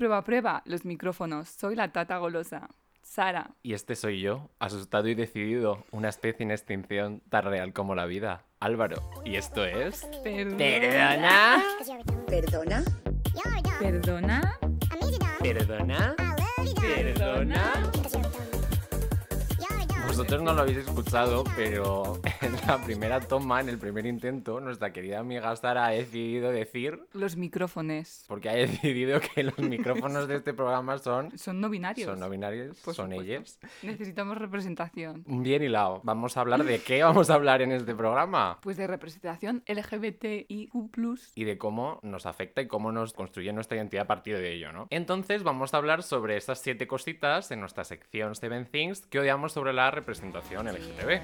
prueba, prueba los micrófonos. Soy la tata golosa. Sara. Y este soy yo, asustado y decidido, una especie en extinción tan real como la vida. Álvaro. Y esto es... Perdona. ¿Perdona? Perdona. ¿Perdona? ¿Perdona? Vosotros no lo habéis escuchado, pero en la primera toma, en el primer intento, nuestra querida amiga Sara ha decidido decir, Los micrófonos. porque ha decidido que los micrófonos de este programa son, Son no binarios. son no binarios, son supuesto. ellos. Necesitamos representación. Bien hilado. Vamos a hablar de qué vamos a hablar en este programa. Pues de representación LGBTIQ+. y de cómo nos afecta y cómo nos construye nuestra identidad a partir de ello, ¿no? Entonces vamos a hablar sobre esas siete cositas en nuestra sección Seven Things que odiamos sobre la representación LGTB.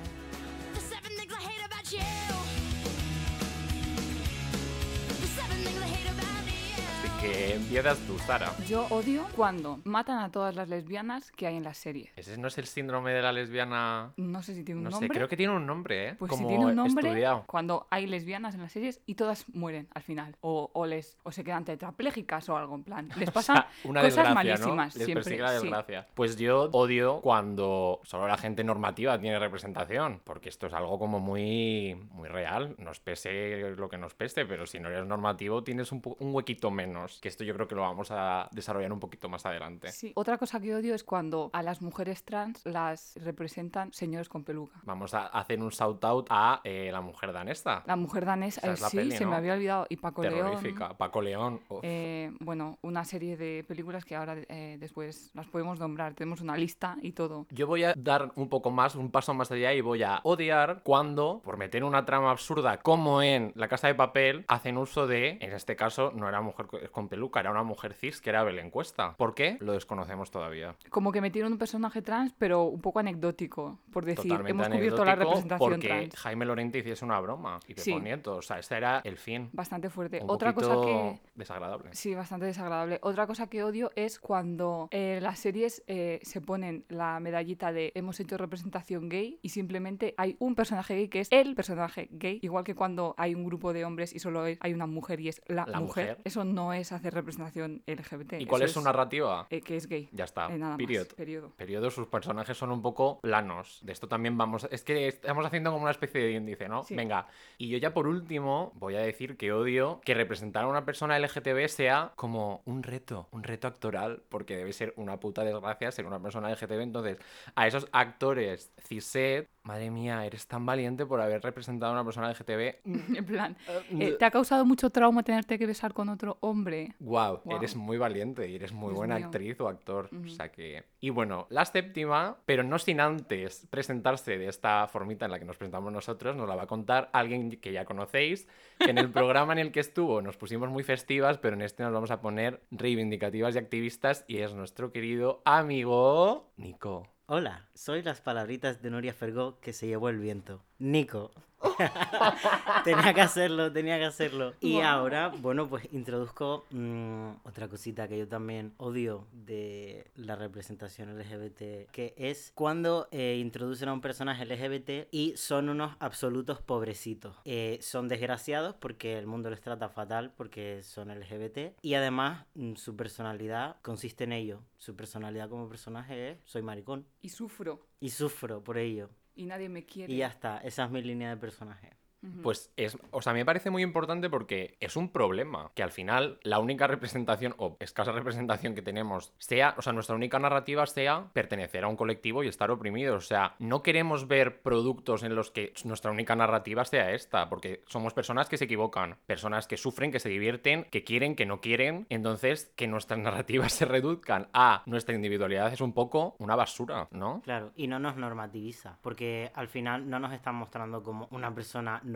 Que empiezas tú, Sara. Yo odio cuando matan a todas las lesbianas que hay en la serie. ¿Ese no es el síndrome de la lesbiana? No sé si tiene un No sé, nombre. creo que tiene un nombre, ¿eh? Pues Como si tiene un nombre, estudiado. cuando hay lesbianas en las series y todas mueren al final. O, o les, o se quedan tetraplégicas o algo en plan. Les O pasan sea, una cosas malísimas ¿no? Les siempre. persigue la sí. desgracia. Pues yo odio cuando solo la gente normativa tiene representación, porque esto es algo como muy, muy real. Nos pese lo que nos pese, pero si no eres normativo tienes un huequito menos, que esto yo creo que lo vamos a desarrollar un poquito más adelante. Sí. Otra cosa que odio es cuando a las mujeres trans las representan señores con peluca. Vamos a hacer un shout out a eh, la mujer danesa. La mujer danesa, eh, la sí, peli, se ¿no? me había olvidado. Y Paco León. Terrorífica. Paco León. eh, bueno, una serie de películas que ahora eh, después las podemos nombrar. Tenemos una lista y todo. Yo voy a dar un poco más, un paso más allá y voy a odiar cuando, por meter una trama absurda como en La Casa de Papel, hacen uso de, en este caso, no era mujer co- con peluca, era una mujer cis que era Belén Cuesta. ¿Por qué? Lo desconocemos todavía. Como que metieron un personaje trans, pero un poco anecdótico. Por decir, Totalmente hemos cubierto la representación porque trans. Jaime Lorente hiciese una broma y Pepo Sí. Nieto. O sea, este era el fin. Bastante fuerte. Un Otra cosa que. desagradable. Sí, bastante desagradable. Otra cosa que odio es cuando eh, las series eh, se ponen la medallita de hemos hecho representación gay y simplemente hay un personaje gay que es el personaje gay, igual que cuando hay un grupo de hombres y solo hay una mujer y es la, La mujer. mujer. Eso no es hacer representación LGBT. ¿Y cuál eso es su narrativa? eh, que es gay. Ya está. Eh, nada Period. más. Periodo. Periodo, sus personajes son un poco planos. De esto también vamos. Es que estamos haciendo como una especie de índice, ¿no? Sí. Venga. Y yo ya por último voy a decir que odio que representar a una persona LGTB sea como un reto, un reto actoral, porque debe ser una puta desgracia ser una persona LGTB. Entonces, a esos actores cishet, madre mía, eres tan valiente por haber representado a una persona LGTB. En plan, eh, ¿te ha causado mucho trauma tenerte que besar con otro hombre? Wow, Guau. eres muy valiente y eres muy Dios buena mío. actriz o actor. O Ujú. sea que. Y bueno, la séptima, pero no sin antes presentarse de esta formita en la que nos presentamos nosotros, nos la va a contar alguien que ya conocéis, que en el programa en el que estuvo nos pusimos muy festivas, pero en este nos vamos a poner reivindicativas y activistas, y es nuestro querido amigo Nico. Hola, soy las palabritas de Nuria Fergó que se llevó el viento. Nico. tenía que hacerlo, tenía que hacerlo. Y ahora, bueno, pues introduzco mm, otra cosita que yo también odio de la representación LGBT, que es cuando eh, introducen a un personaje LGBT y son unos absolutos pobrecitos. Eh, son desgraciados porque el mundo les trata fatal porque son LGBT y además mm, su personalidad consiste en ello. Su personalidad como personaje es soy maricón Y sufro. y sufro por ello. Y nadie me quiere. Y ya está, esa es mi línea de personaje. Pues es, o sea, me parece muy importante porque es un problema que al final la única representación o escasa representación que tenemos sea, o sea, nuestra única narrativa sea pertenecer a un colectivo y estar oprimidos. O sea, no queremos ver productos en los que nuestra única narrativa sea esta, porque somos personas que se equivocan, personas que sufren, que se divierten, que quieren, que no quieren. Entonces, que nuestras narrativas se reduzcan a nuestra individualidad es un poco una basura, ¿no? Claro, y no nos normativiza, porque al final no nos están mostrando como una persona normal,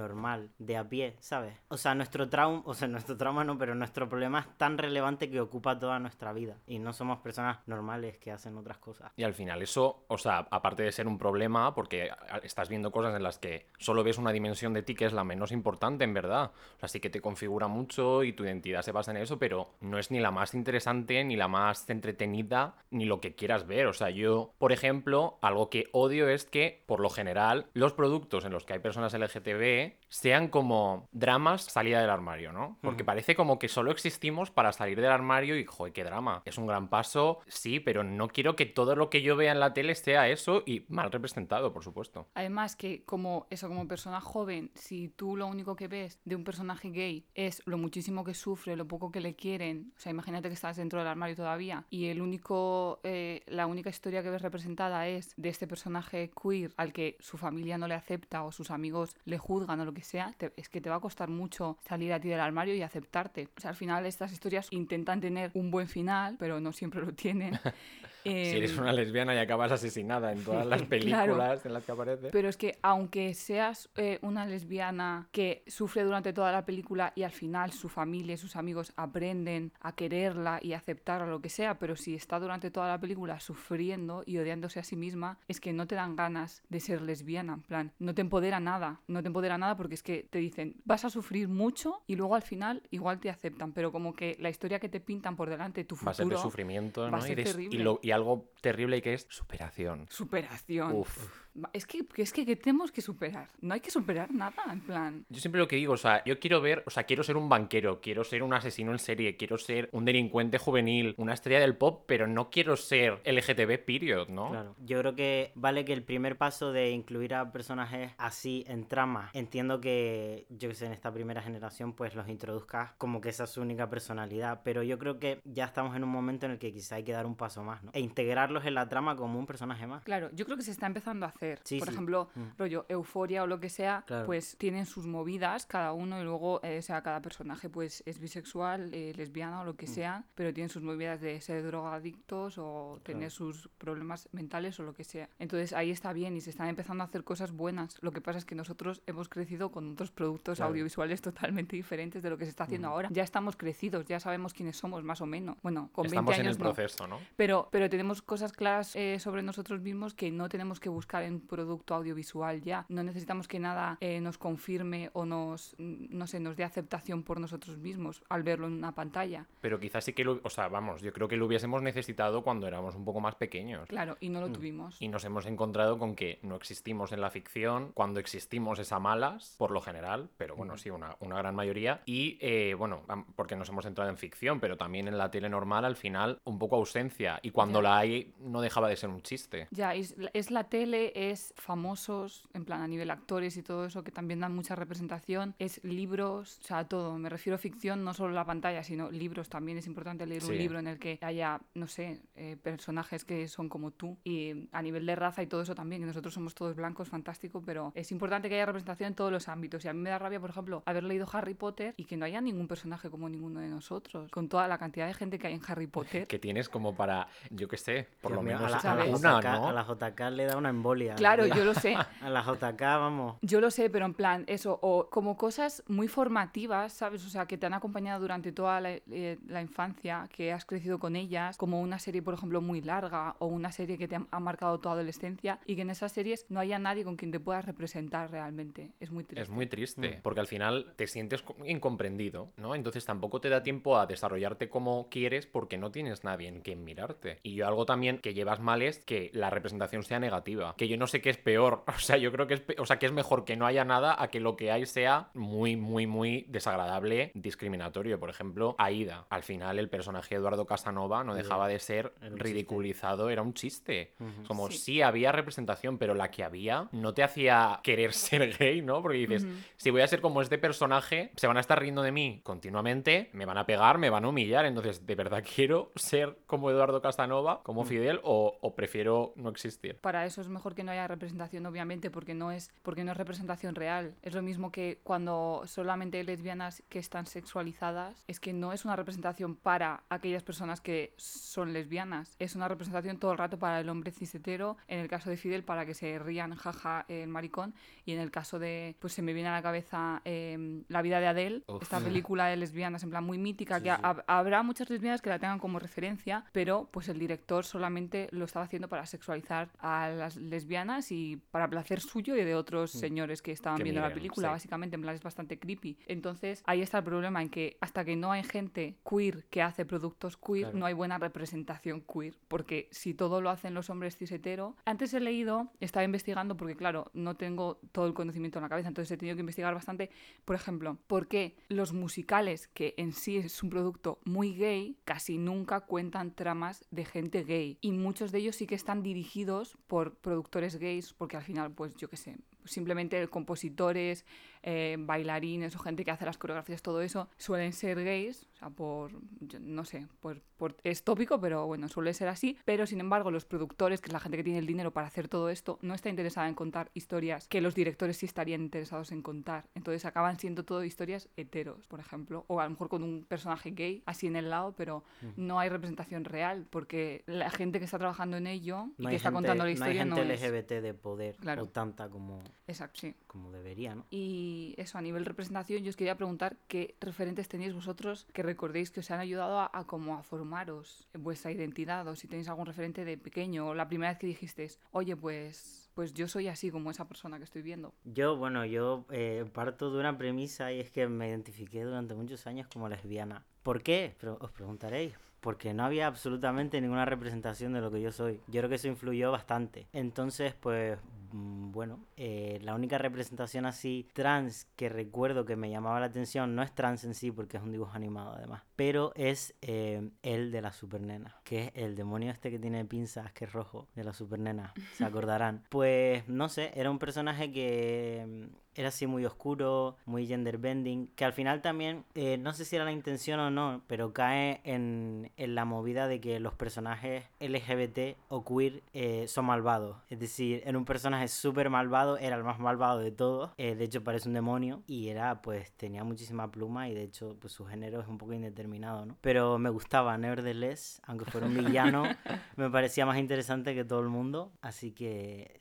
de a pie, ¿sabes? O sea, nuestro trauma, o sea, nuestro trauma no, pero nuestro problema es tan relevante que ocupa toda nuestra vida. Y no somos personas normales que hacen otras cosas. Y al final eso, o sea, aparte de ser un problema, porque estás viendo cosas en las que solo ves una dimensión de ti que es la menos importante, en verdad. O sea, sí que te configura mucho y tu identidad se basa en eso, pero no es ni la más interesante, ni la más entretenida, ni lo que quieras ver. O sea, yo, por ejemplo, algo que odio es que, por lo general, los productos en los que hay personas LGTB Sean como dramas salida del armario, ¿no? Porque parece como que solo existimos para salir del armario y, joder, qué drama. Es un gran paso, sí, pero no quiero que todo lo que yo vea en la tele sea eso y mal representado, por supuesto. Además que como eso, como persona joven, si tú lo único que ves de un personaje gay es lo muchísimo que sufre, lo poco que le quieren, o sea, imagínate que estás dentro del armario todavía y el único, eh, la única historia que ves representada es de este personaje queer al que su familia no le acepta o sus amigos le juzgan o lo que sea, te- es que te va a costar mucho salir a ti del armario y aceptarte. O sea, al final estas historias intentan tener un buen final, pero no siempre lo tienen. Si eres Em, una lesbiana y acabas asesinada en todas las películas en las que aparece. Pero es que aunque seas eh, una lesbiana que sufre durante toda la película y al final su familia y sus amigos aprenden a quererla y a aceptarla, lo que sea, pero si está durante toda la película sufriendo y odiándose a sí misma, es que no te dan ganas de ser lesbiana, en plan, no te empodera nada, no te empodera nada porque es que te dicen, vas a sufrir mucho y luego al final igual te aceptan, pero como que la historia que te pintan por delante, tu Va a ser de futuro, sufrimiento, va ¿no? a y, ser y terrible. lo- y algo terrible que es superación. superación. Uf. Es que, es que, ¿qué tenemos que superar? No hay que superar nada, en plan. Yo siempre lo que digo, o sea, yo quiero ver, o sea, quiero ser un banquero, quiero ser un asesino en serie, quiero ser un delincuente juvenil, una estrella del pop, pero no quiero ser LGTB, period, ¿no? Claro. Yo creo que vale que el primer paso de incluir a personajes así en trama, entiendo que, yo que sé, en esta primera generación, pues los introduzcas como que esa es su única personalidad, pero yo creo que ya estamos en un momento en el que quizá hay que dar un paso más, ¿no? E integrarlos en la trama como un personaje más. Claro, yo creo que se está empezando a hacer. Sí, Por sí. ejemplo, Mm. rollo Euforia o lo que sea, Claro. pues tienen sus movidas cada uno y luego, eh, o sea, cada personaje pues es bisexual, eh, lesbiana o lo que Mm. sea, pero tienen sus movidas de ser drogadictos o tener sus problemas mentales o lo que sea. Entonces ahí está bien y se están empezando a hacer cosas buenas. Lo que pasa es que nosotros hemos crecido con otros productos Claro. audiovisuales totalmente diferentes de lo que se está haciendo ahora. Ya estamos crecidos, ya sabemos quiénes somos más o menos. Bueno, con 20 Estamos en años el no. proceso, ¿no? Pero, pero tenemos cosas claras eh, sobre nosotros mismos que no tenemos que buscar en producto audiovisual ya. No necesitamos que nada eh, nos confirme o nos, mm, no sé, nos dé aceptación por nosotros mismos al verlo en una pantalla. Pero quizás sí que lo, o sea, vamos, yo creo que lo hubiésemos necesitado cuando éramos un poco más pequeños. Claro, y Mm. no lo tuvimos. Y nos hemos encontrado con que no existimos en la ficción, cuando existimos es a malas, por lo general, pero bueno, sí, una, una gran mayoría. Y eh, bueno, porque nos hemos entrado en ficción, pero también en la tele normal, al final, un poco ausencia. Y cuando Ya. la hay, no dejaba de ser un chiste. Ya, es, es la tele, es famosos, en plan a nivel actores y todo eso, que también dan mucha representación, es libros, o sea, todo. Me refiero a ficción, no solo la pantalla, sino libros. También es importante leer Sí. un libro en el que haya, no sé, eh, personajes que son como tú. Y a nivel de raza y todo eso también, que nosotros somos todos blancos, fantástico, pero es importante que haya representación en todos los ámbitos. Y a mí me da rabia, por ejemplo, haber leído Harry Potter y que no haya ningún personaje como ninguno de nosotros, con toda la cantidad de gente que hay en Harry Potter. Que tienes como para, yo qué sé, por Dios lo mío, menos a la, a la una, JK, ¿no? a la JK le da una embolia. Claro, yo lo sé. A la JK, vamos. Yo lo sé, pero en plan, eso, o como cosas muy formativas, ¿sabes? O sea, que te han acompañado durante toda la, eh, la infancia, que has crecido con ellas, como una serie, por ejemplo, muy larga, o una serie que te ha, ha marcado tu adolescencia, y que en esas series no haya nadie con quien te puedas representar realmente. Es muy triste. Es muy triste, Mm. porque al final te sientes co- incomprendido, ¿no? Entonces tampoco te da tiempo a desarrollarte como quieres porque no tienes nadie en quien mirarte. Y yo algo también que llevas mal es que la representación sea negativa, que yo no sé qué es peor, o sea, yo creo que es, o sea, que es mejor que no haya nada a que lo que hay sea muy, muy, muy desagradable, discriminatorio. Por ejemplo, Aida. Al final el personaje de Eduardo Casanova no dejaba de ser era un chiste. ridiculizado, era un chiste. Como Sí. sí había representación, pero la que había no te hacía querer ser gay, ¿no? Porque dices, si voy a ser como este personaje, se van a estar riendo de mí continuamente, me van a pegar, me van a humillar. Entonces, ¿de verdad quiero ser como Eduardo Casanova, como Fidel, o, o prefiero no existir? para eso es mejor que no haya representación, obviamente, porque no es porque no es representación real. Es lo mismo que cuando solamente hay lesbianas que están sexualizadas, es que no es una representación para aquellas personas que son lesbianas, es una representación todo el rato para el hombre cisetero, en el caso de Fidel para que se rían, jaja, el maricón, y en el caso de, pues se me viene a la cabeza eh, La vida de Adele, Uf. esta película de lesbianas en plan muy mítica, Sí, que sí. habrá muchas lesbianas que la tengan como referencia, pero pues el director solamente lo estaba haciendo para sexualizar a las lesbianas lesbianas y para placer suyo y de otros señores que estaban Que viendo la película, sí. básicamente, en plan es bastante creepy. Entonces, ahí está el problema en que hasta que no hay gente queer que hace productos queer, Claro. no hay buena representación queer, porque si todo lo hacen los hombres cis hetero, antes he leído, estaba investigando porque claro, no tengo todo el conocimiento en la cabeza, entonces he tenido que investigar bastante, por ejemplo, por qué los musicales, que en sí es un producto muy gay, casi nunca cuentan tramas de gente gay. Y muchos de ellos sí que están dirigidos por productores gays, porque al final, pues yo qué sé, simplemente compositores, eh, bailarines o gente que hace las coreografías, todo eso, suelen ser gays, o sea, por, yo no sé, por, por- es tópico, pero bueno, suele ser así. Pero sin embargo, los productores, que es la gente que tiene el dinero para hacer todo esto, no está interesada en contar historias que los directores sí estarían interesados en contar. Entonces acaban siendo todo historias heteros, por ejemplo, o a lo mejor con un personaje gay así en el lado, pero no hay representación real, porque la gente que está trabajando en ello y No que hay, está gente, contando la no hay historia no, gente es... LGBT de poder Claro. o tanta como, Exacto, sí. como debería, ¿no? Y eso, a nivel representación, yo os quería preguntar qué referentes tenéis vosotros que recordéis que os han ayudado a, a como a formaros en vuestra identidad o si tenéis algún referente de pequeño o la primera vez que dijisteis, oye, pues, pues yo soy así como esa persona que estoy viendo. Yo, bueno, yo eh, parto de una premisa y es que me identifiqué durante muchos años como lesbiana. ¿Por qué? Pero os preguntaréis. Porque no había absolutamente ninguna representación de lo que yo soy. Yo creo que eso influyó bastante. Entonces, pues, bueno, eh, la única representación así trans que recuerdo que me llamaba la atención no es trans en sí, porque es un dibujo animado además, pero es eh, el de la supernena, que es el demonio este que tiene pinzas, que es rojo, de la supernena, se acordarán. Pues, no sé, era un personaje que mm, era así muy oscuro, muy gender bending, que al final también, eh, no sé si era la intención o no, pero cae en, en la movida de que los personajes LGBT o queer eh, son malvados. Es decir, era un personaje súper malvado, era el más malvado de todos, eh, de hecho parece un demonio. Y era pues tenía muchísima pluma y de hecho pues su género es un poco indeterminado, ¿no? Pero me gustaba, nevertheless, aunque fuera un villano, me parecía más interesante que todo el mundo, así que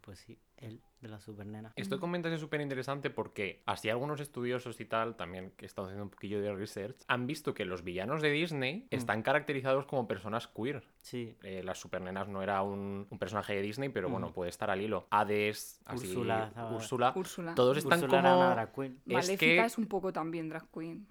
pues sí, él de la supernena. Esto que comentas es súper interesante porque así algunos estudiosos y tal, también que he estado haciendo un poquillo de research, han visto que los villanos de Disney están caracterizados como personas queer. Sí, Eh, las supernenas no era un, un personaje de Disney, pero bueno, puede estar al hilo. Hades, así, Úrsula, Úrsula, Úrsula. todos están Úrsula era una como... drag queen. Es Maléfica que es un poco también drag queen.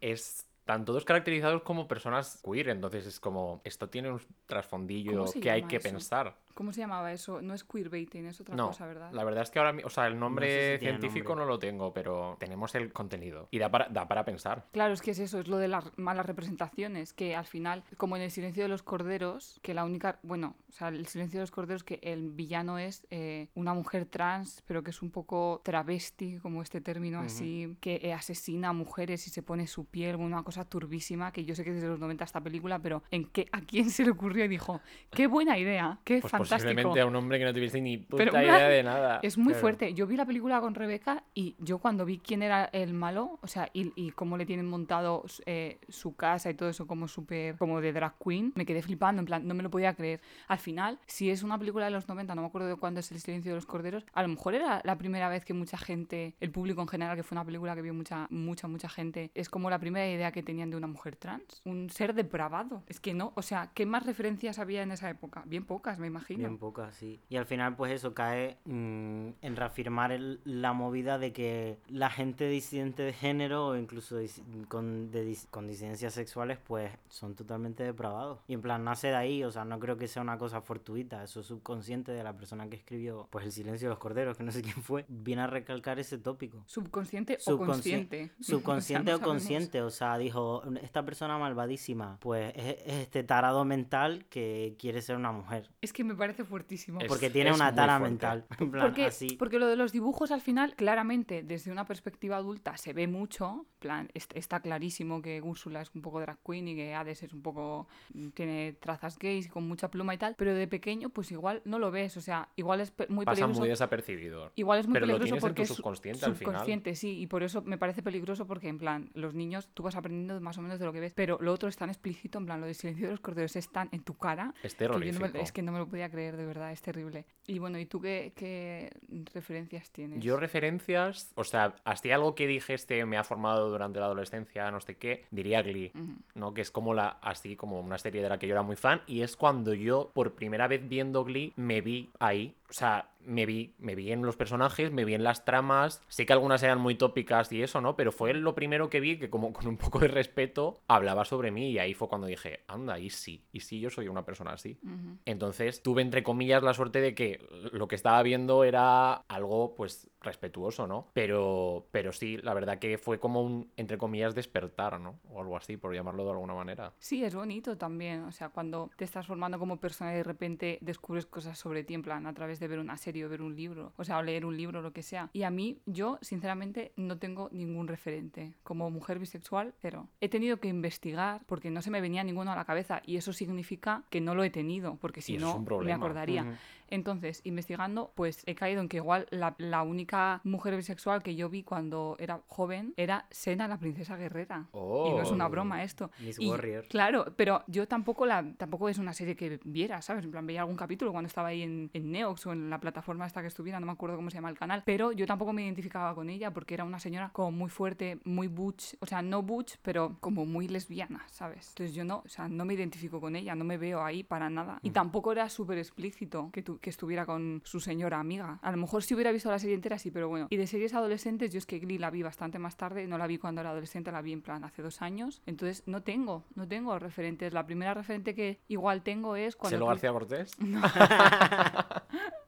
Están todos caracterizados como personas queer, entonces es como, esto tiene un trasfondillo ¿Cómo se que hay que eso? pensar. ¿Cómo se llamaba eso? No es queerbaiting, es otra No, cosa, ¿verdad? la verdad es que ahora, mi- o sea, el nombre si científico nombre. no lo tengo, pero tenemos el contenido y da para, da para pensar. Claro, es que es eso, es lo de las malas representaciones, que al final, como en el silencio de los corderos, que la única, bueno, o sea, el silencio de los corderos, que el villano es eh, una mujer trans, pero que es un poco travesti, como este término así, que eh, asesina a mujeres y se pone su piel, una cosa turbísima, que yo sé que es desde los 90 esta película, pero ¿en qué, ¿a quién se le ocurrió y dijo, qué buena idea, qué Pues fantástico? posiblemente a un hombre que no tuviese ni puta Pero, idea de nada. Es muy Claro. fuerte. Yo vi la película con Rebeca y yo cuando vi quién era el malo, o sea, y, y cómo le tienen montado eh, su casa y todo eso como súper, como de drag queen, me quedé flipando, en plan, no me lo podía creer. Al final, si es una película de los 90, no me acuerdo de cuándo es El silencio de los corderos, a lo mejor era la primera vez que mucha gente, el público en general, que fue una película que vio mucha, mucha, mucha gente, es como la primera idea que tenían de una mujer trans. Un ser depravado. Es que no, o sea, ¿qué más referencias había en esa época? Bien pocas, me imagino. Bien pocas, sí. Y al final, pues eso cae mm, en reafirmar el- la movida de que la gente disidente de género o incluso dis- con, de dis- con disidencias sexuales, pues son totalmente depravados. Y en plan, nace de ahí, o sea, no creo que sea una cosa fortuita, eso es subconsciente de la persona que escribió, pues El silencio de los corderos, que no sé quién fue, viene a recalcar ese tópico. Subconsciente o Subconsci- consciente. Subconsciente O o, consciente, o sea, dijo, esta persona malvadísima, pues es, es este tarado mental que quiere ser una mujer. Es que me parece fuertísimo. Es- Porque tiene una tara mental. En plan, Porque, así. porque lo de los dibujos al final, claramente, desde una perspectiva adulta se ve mucho. en plan, est- está clarísimo que Úrsula es un poco drag queen y que Hades es un poco. tiene trazas gays y con mucha pluma y tal. Pero de pequeño, pues igual no lo ves. O sea, igual es pe- muy Pasa peligroso. muy desapercibido. Igual es muy Pero lo peligroso tienes en porque tu es su- subconsciente al final. subconsciente, sí, y por eso me parece peligroso porque en plan, los niños tú vas aprendiendo más o menos de lo que ves, pero lo otro es tan explícito, en plan, lo del silencio de los corderos es tan en tu cara Es que yo no me- terrorífico. es que no me lo podía creer, de verdad, es terrible. Y bueno, ¿y tú qué, qué referencias tienes? Yo referencias, o sea, hasta algo que dije este me ha formado durante la adolescencia, no sé qué, diría Glee. ¿no? Que es como la, así como una serie de la que yo era muy fan y es cuando yo por primera vez viendo Glee me vi ahí, o sea, me vi, me vi en los personajes, me vi en las tramas. Sé que algunas eran muy tópicas y eso, ¿no? Pero fue lo primero que vi que, como con un poco de respeto, hablaba sobre mí. Y ahí fue cuando dije, anda, y sí, y sí, yo soy una persona así. Entonces tuve, entre comillas, la suerte de que lo que estaba viendo era algo, pues, respetuoso, ¿no? Pero, pero sí, la verdad que fue como un, entre comillas, despertar, ¿no? O algo así, por llamarlo de alguna manera. Sí, es bonito también. O sea, cuando te estás formando como persona y de repente descubres cosas sobre ti, en plan, a través de ver una serie o ver un libro, o sea, o leer un libro, lo que sea. Y a mí, yo, sinceramente, no tengo ningún referente. Como mujer bisexual, pero he tenido que investigar porque no se me venía ninguno a la cabeza y eso significa que no lo he tenido, porque si no, me acordaría. Entonces, investigando, pues he caído en que igual la, la única mujer bisexual que yo vi cuando era joven era Sena, la princesa guerrera. Y no es una Oh. broma esto. Miss Y, Warrior. Claro, pero yo tampoco la tampoco es una serie que viera, ¿sabes? En plan, veía algún capítulo cuando estaba ahí en, en Neox o en la plataforma esta que estuviera, no me acuerdo cómo se llama el canal, pero yo tampoco me identificaba con ella porque era una señora como muy fuerte, muy butch, o sea, no butch, pero como muy lesbiana, ¿sabes? Entonces yo no, o sea, no me identifico con ella, no me veo ahí para nada. Y tampoco era súper explícito que, tu- que estuviera con su señora amiga. A lo mejor si hubiera visto la serie entera, sí, pero bueno. Y de series adolescentes, yo es que Glee la vi bastante más tarde, no la vi cuando era adolescente, la vi en plan hace dos años. Entonces no tengo, no tengo referentes. La primera referente que igual tengo es cuando... ¿Chelo Chris- García Cortés?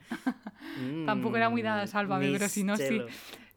Tampoco era muy dada, Mm, sálvame, pero si no, sí.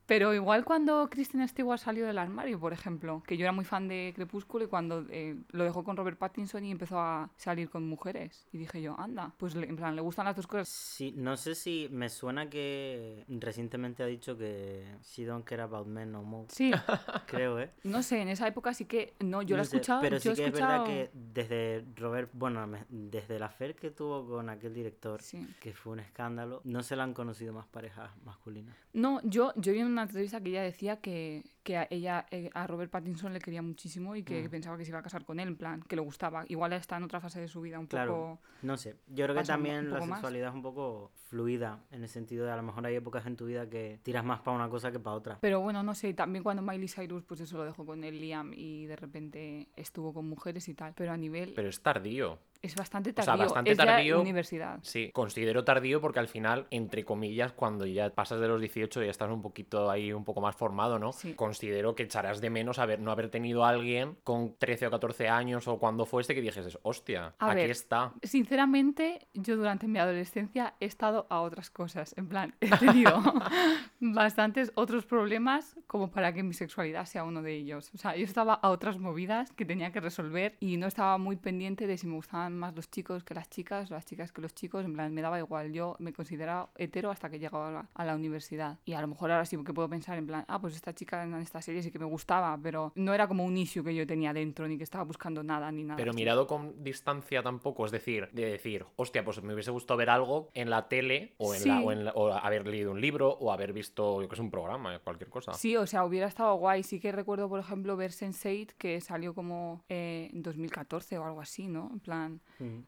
Pero igual cuando Kristen Stewart salió del armario, por ejemplo, que yo era muy fan de Crepúsculo y cuando eh, lo dejó con Robert Pattinson y empezó a salir con mujeres. Y dije yo, anda, pues en plan, le gustan las dos cosas. Sí, no sé si me suena que recientemente ha dicho que she don't care about men no more. Sí, Creo, ¿eh? no sé, en esa época sí que, no, yo No la he escuchado, Pero sí que es verdad que desde Robert, bueno, desde la fer que tuvo con aquel director, Sí. que fue un escándalo, no se le han conocido más parejas masculinas. No, yo, yo vi en una entrevista que ella decía que, que a ella, eh, a Robert Pattinson le quería muchísimo y que Mm. pensaba que se iba a casar con él, en plan, que le gustaba. Igual está en otra fase de su vida un Claro. poco... No sé, yo creo que también la más. sexualidad es un poco fluida, en el sentido de a lo mejor hay épocas en tu vida que tiras más para una cosa que para otra. Pero bueno, no sé, también cuando Miley Cyrus pues eso lo dejó con el Liam y de repente estuvo con mujeres y tal. Pero a nivel... Pero es tardío. es bastante o sea, tardío. bastante es ya tardío. universidad. Sí, considero tardío porque al final, entre comillas, cuando ya pasas de los 18 ya estás un poquito ahí, un poco más formado, ¿no? Sí. Considero que echarás de menos haber, no haber tenido a alguien con 13 o 14 años o cuando fuese que dijeses, hostia, A aquí ver. está. Sinceramente, yo durante mi adolescencia he estado a otras cosas. En plan, he tenido bastantes otros problemas como para que mi sexualidad sea uno de ellos. O sea, yo estaba a otras movidas que tenía que resolver y no estaba muy pendiente de si me gustaban más los chicos que las chicas, las chicas que los chicos. En plan, me daba igual. Yo me consideraba hetero hasta que llegaba a la, a la universidad. Y a lo mejor ahora sí que puedo pensar en plan, ah, pues esta chica en esta serie sí que me gustaba, pero no era como un issue que yo tenía dentro ni que estaba buscando nada ni nada. Pero así. mirado con distancia tampoco, es decir, de decir, hostia, pues me hubiese gustado ver algo en la tele o, en la, o, en la- o haber leído un libro o haber visto, yo que sé, un programa, cualquier cosa. Sí, o sea, hubiera estado guay. Sí que recuerdo, por ejemplo, ver Sense8, que salió como eh, en 2014 o algo así, ¿no? En plan,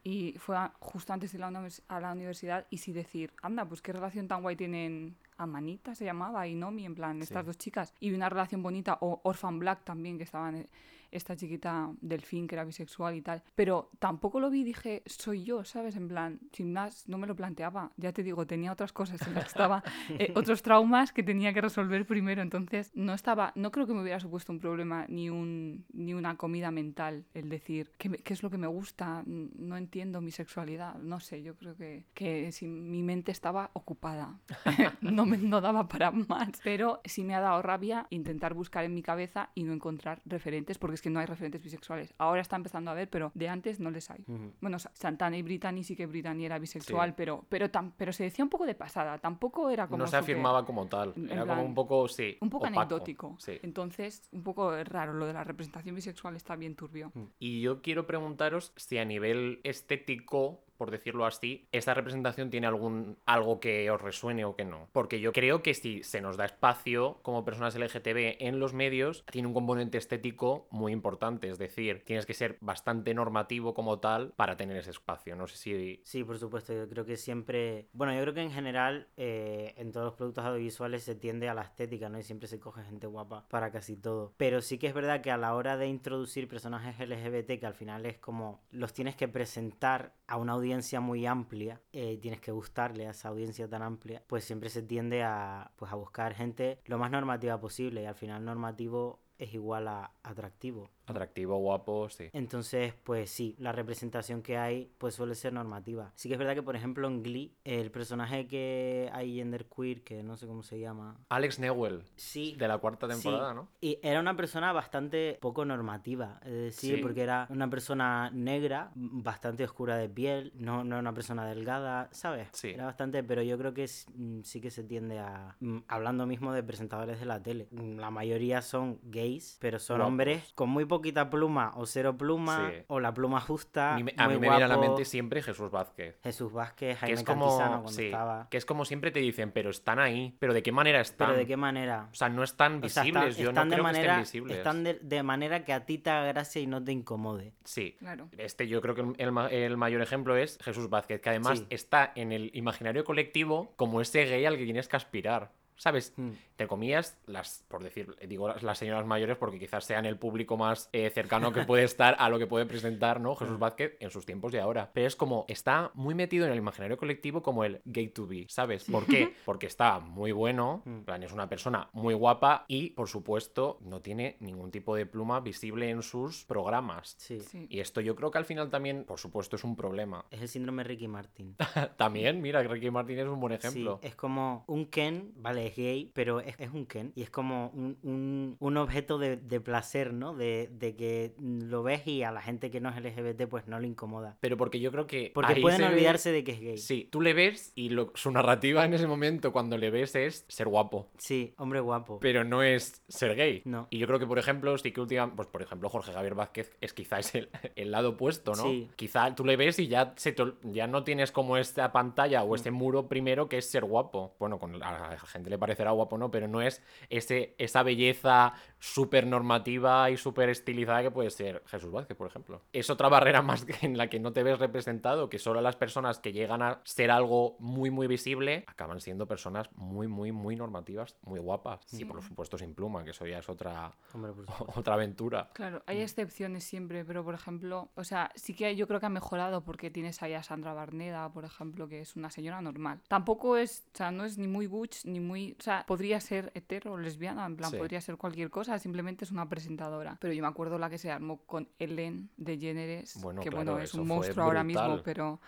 y fue a- justo antes de ir a la univers- a la universidad y sí decir, anda, pues qué relación tan guay tienen Amanita, se llamaba, y Nomi, en plan, estas dos chicas. Y una relación bonita, o Orphan Black también, que estaban... esta chiquita Delfín que era bisexual y tal. Pero tampoco lo vi y dije, soy yo, ¿sabes? En plan, sin más, no me lo planteaba. Ya te digo, tenía otras cosas en las que estaba, eh, otros traumas que tenía que resolver primero. Entonces, no estaba, no creo que me hubiera supuesto un problema ni, un, ni una comida mental el decir, ¿qué, qué es lo que me gusta? No entiendo mi sexualidad. No sé, yo creo que, que si mi mente estaba ocupada, no, me, no daba para más. Pero sí me ha dado rabia intentar buscar en mi cabeza y no encontrar referentes, porque es que no hay referentes bisexuales. Ahora está empezando a ver, pero de antes no les hay. Bueno, Sa- Santana y Brittany sí que Brittany era bisexual, Sí. pero, pero, tam- pero se decía un poco de pasada. Tampoco era como. no se afirmaba como tal, era plan, como un poco, sí, Un poco opaco, anecdótico. Sí. Entonces, un poco raro. Lo de la representación bisexual está bien turbio. Y yo quiero preguntaros si a nivel estético, por decirlo así, esta representación tiene algún algo que os resuene o que no. Porque yo creo que si se nos da espacio como personas LGTB en los medios, tiene un componente estético muy importante. Es decir, tienes que ser bastante normativo como tal para tener ese espacio. No sé si. Sí, por supuesto, yo creo que siempre, bueno, yo creo que en general eh, en todos los productos audiovisuales se tiende a la estética, ¿no? Y siempre se coge gente guapa para casi todo. Pero sí que es verdad que a la hora de introducir personajes LGBT, que al final es como los tienes que presentar a una audiencia audiencia muy amplia, eh, tienes que gustarle a esa audiencia tan amplia, pues siempre se tiende a, pues, a buscar gente lo más normativa posible y al final normativo es igual a atractivo. Atractivo, guapo, sí. Entonces, pues sí, la representación que hay pues suele ser normativa. Sí que es verdad que, por ejemplo, en Glee, el personaje que hay genderqueer, que no sé cómo se llama, Alex Newell, sí, de la cuarta Sí, temporada, ¿no? Y era una persona bastante poco normativa, es decir, Sí. porque era una persona negra, bastante oscura de piel, no, no era una persona delgada, ¿sabes? Sí. Era bastante, pero yo creo que es- mm, sí que se tiende a... mm, Hablando mismo de presentadores de la tele, mm, la mayoría son gays, pero son Guapos. hombres con muy poquita pluma o cero pluma, Sí. o la pluma justa, A mí, me- a muy mí me viene a la mente siempre Jesús Vázquez. Jesús Vázquez, Que Jaime es como, cuando sí, estaba... que es como siempre te dicen, pero están ahí. Pero ¿de qué manera están? Pero de qué manera... O sea, no están O sea, visibles. están, Yo están no de creo manera, que estén visibles. están de, de manera que a ti te haga gracia y no te incomode. Sí. Claro. Este yo creo que el, el ma- el mayor ejemplo es Jesús Vázquez, que además Sí. está en el imaginario colectivo como ese gay al que tienes que aspirar. ¿Sabes? Mm. Entre comillas, las, por decir, digo las, señoras mayores porque quizás sean el público más eh, cercano que puede estar a lo que puede presentar, ¿no? Jesús Mm. Vázquez en sus tiempos de ahora. Pero es como, está muy metido en el imaginario colectivo como el gay to be, ¿sabes? ¿Por qué? Porque está muy bueno, Mm. en plan, es una persona muy guapa y, por supuesto, no tiene ningún tipo de pluma visible en sus programas. Sí. Sí. Y esto yo creo que al final también, por supuesto, es un problema. Es el síndrome Ricky Martin. También, mira, Ricky Martin es un buen Sí, ejemplo. es como un Ken, vale, es gay, pero es, es un Ken. Y es como un, un- un objeto de, de placer, ¿no? De, de que lo ves y a la gente que no es LGBT pues no le incomoda. Pero porque yo creo que. Porque pueden ve- olvidarse de que es gay. Sí, tú le ves y lo- su narrativa en ese momento cuando le ves es ser guapo. Sí, hombre guapo. Pero no es ser gay. No. Y yo creo que, por ejemplo, sí que últimamente, pues por ejemplo, Jorge Javier Vázquez es quizás el, el lado opuesto, ¿no? Sí. Quizá tú le ves y ya, se te ya no tienes como esta pantalla Mm. o este muro primero que es ser guapo. Bueno, con la, a la gente le parecerá guapo, ¿no? Pero no es ese, esa belleza súper normativa y súper estilizada que puede ser Jesús Vázquez, por ejemplo. Es otra barrera más que en la que no te ves representado, que solo las personas que llegan a ser algo muy, muy visible acaban siendo personas muy, muy, muy normativas, muy guapas. Y por supuesto sin pluma, que eso ya es otra, Hombre, otra aventura. Claro, hay excepciones siempre, pero por ejemplo, o sea, sí que yo creo que ha mejorado porque tienes ahí a Sandra Barneda, por ejemplo, que es una señora normal. Tampoco es, o sea, no es ni muy butch ni muy, o sea, podría ser hetero o lesbiana, en plan, Sí. podría ser cualquier cosa, simplemente es una presentadora. Pero yo me acuerdo la que se armó con Ellen DeGeneres, Bueno, que claro, bueno, es un monstruo ahora mismo, pero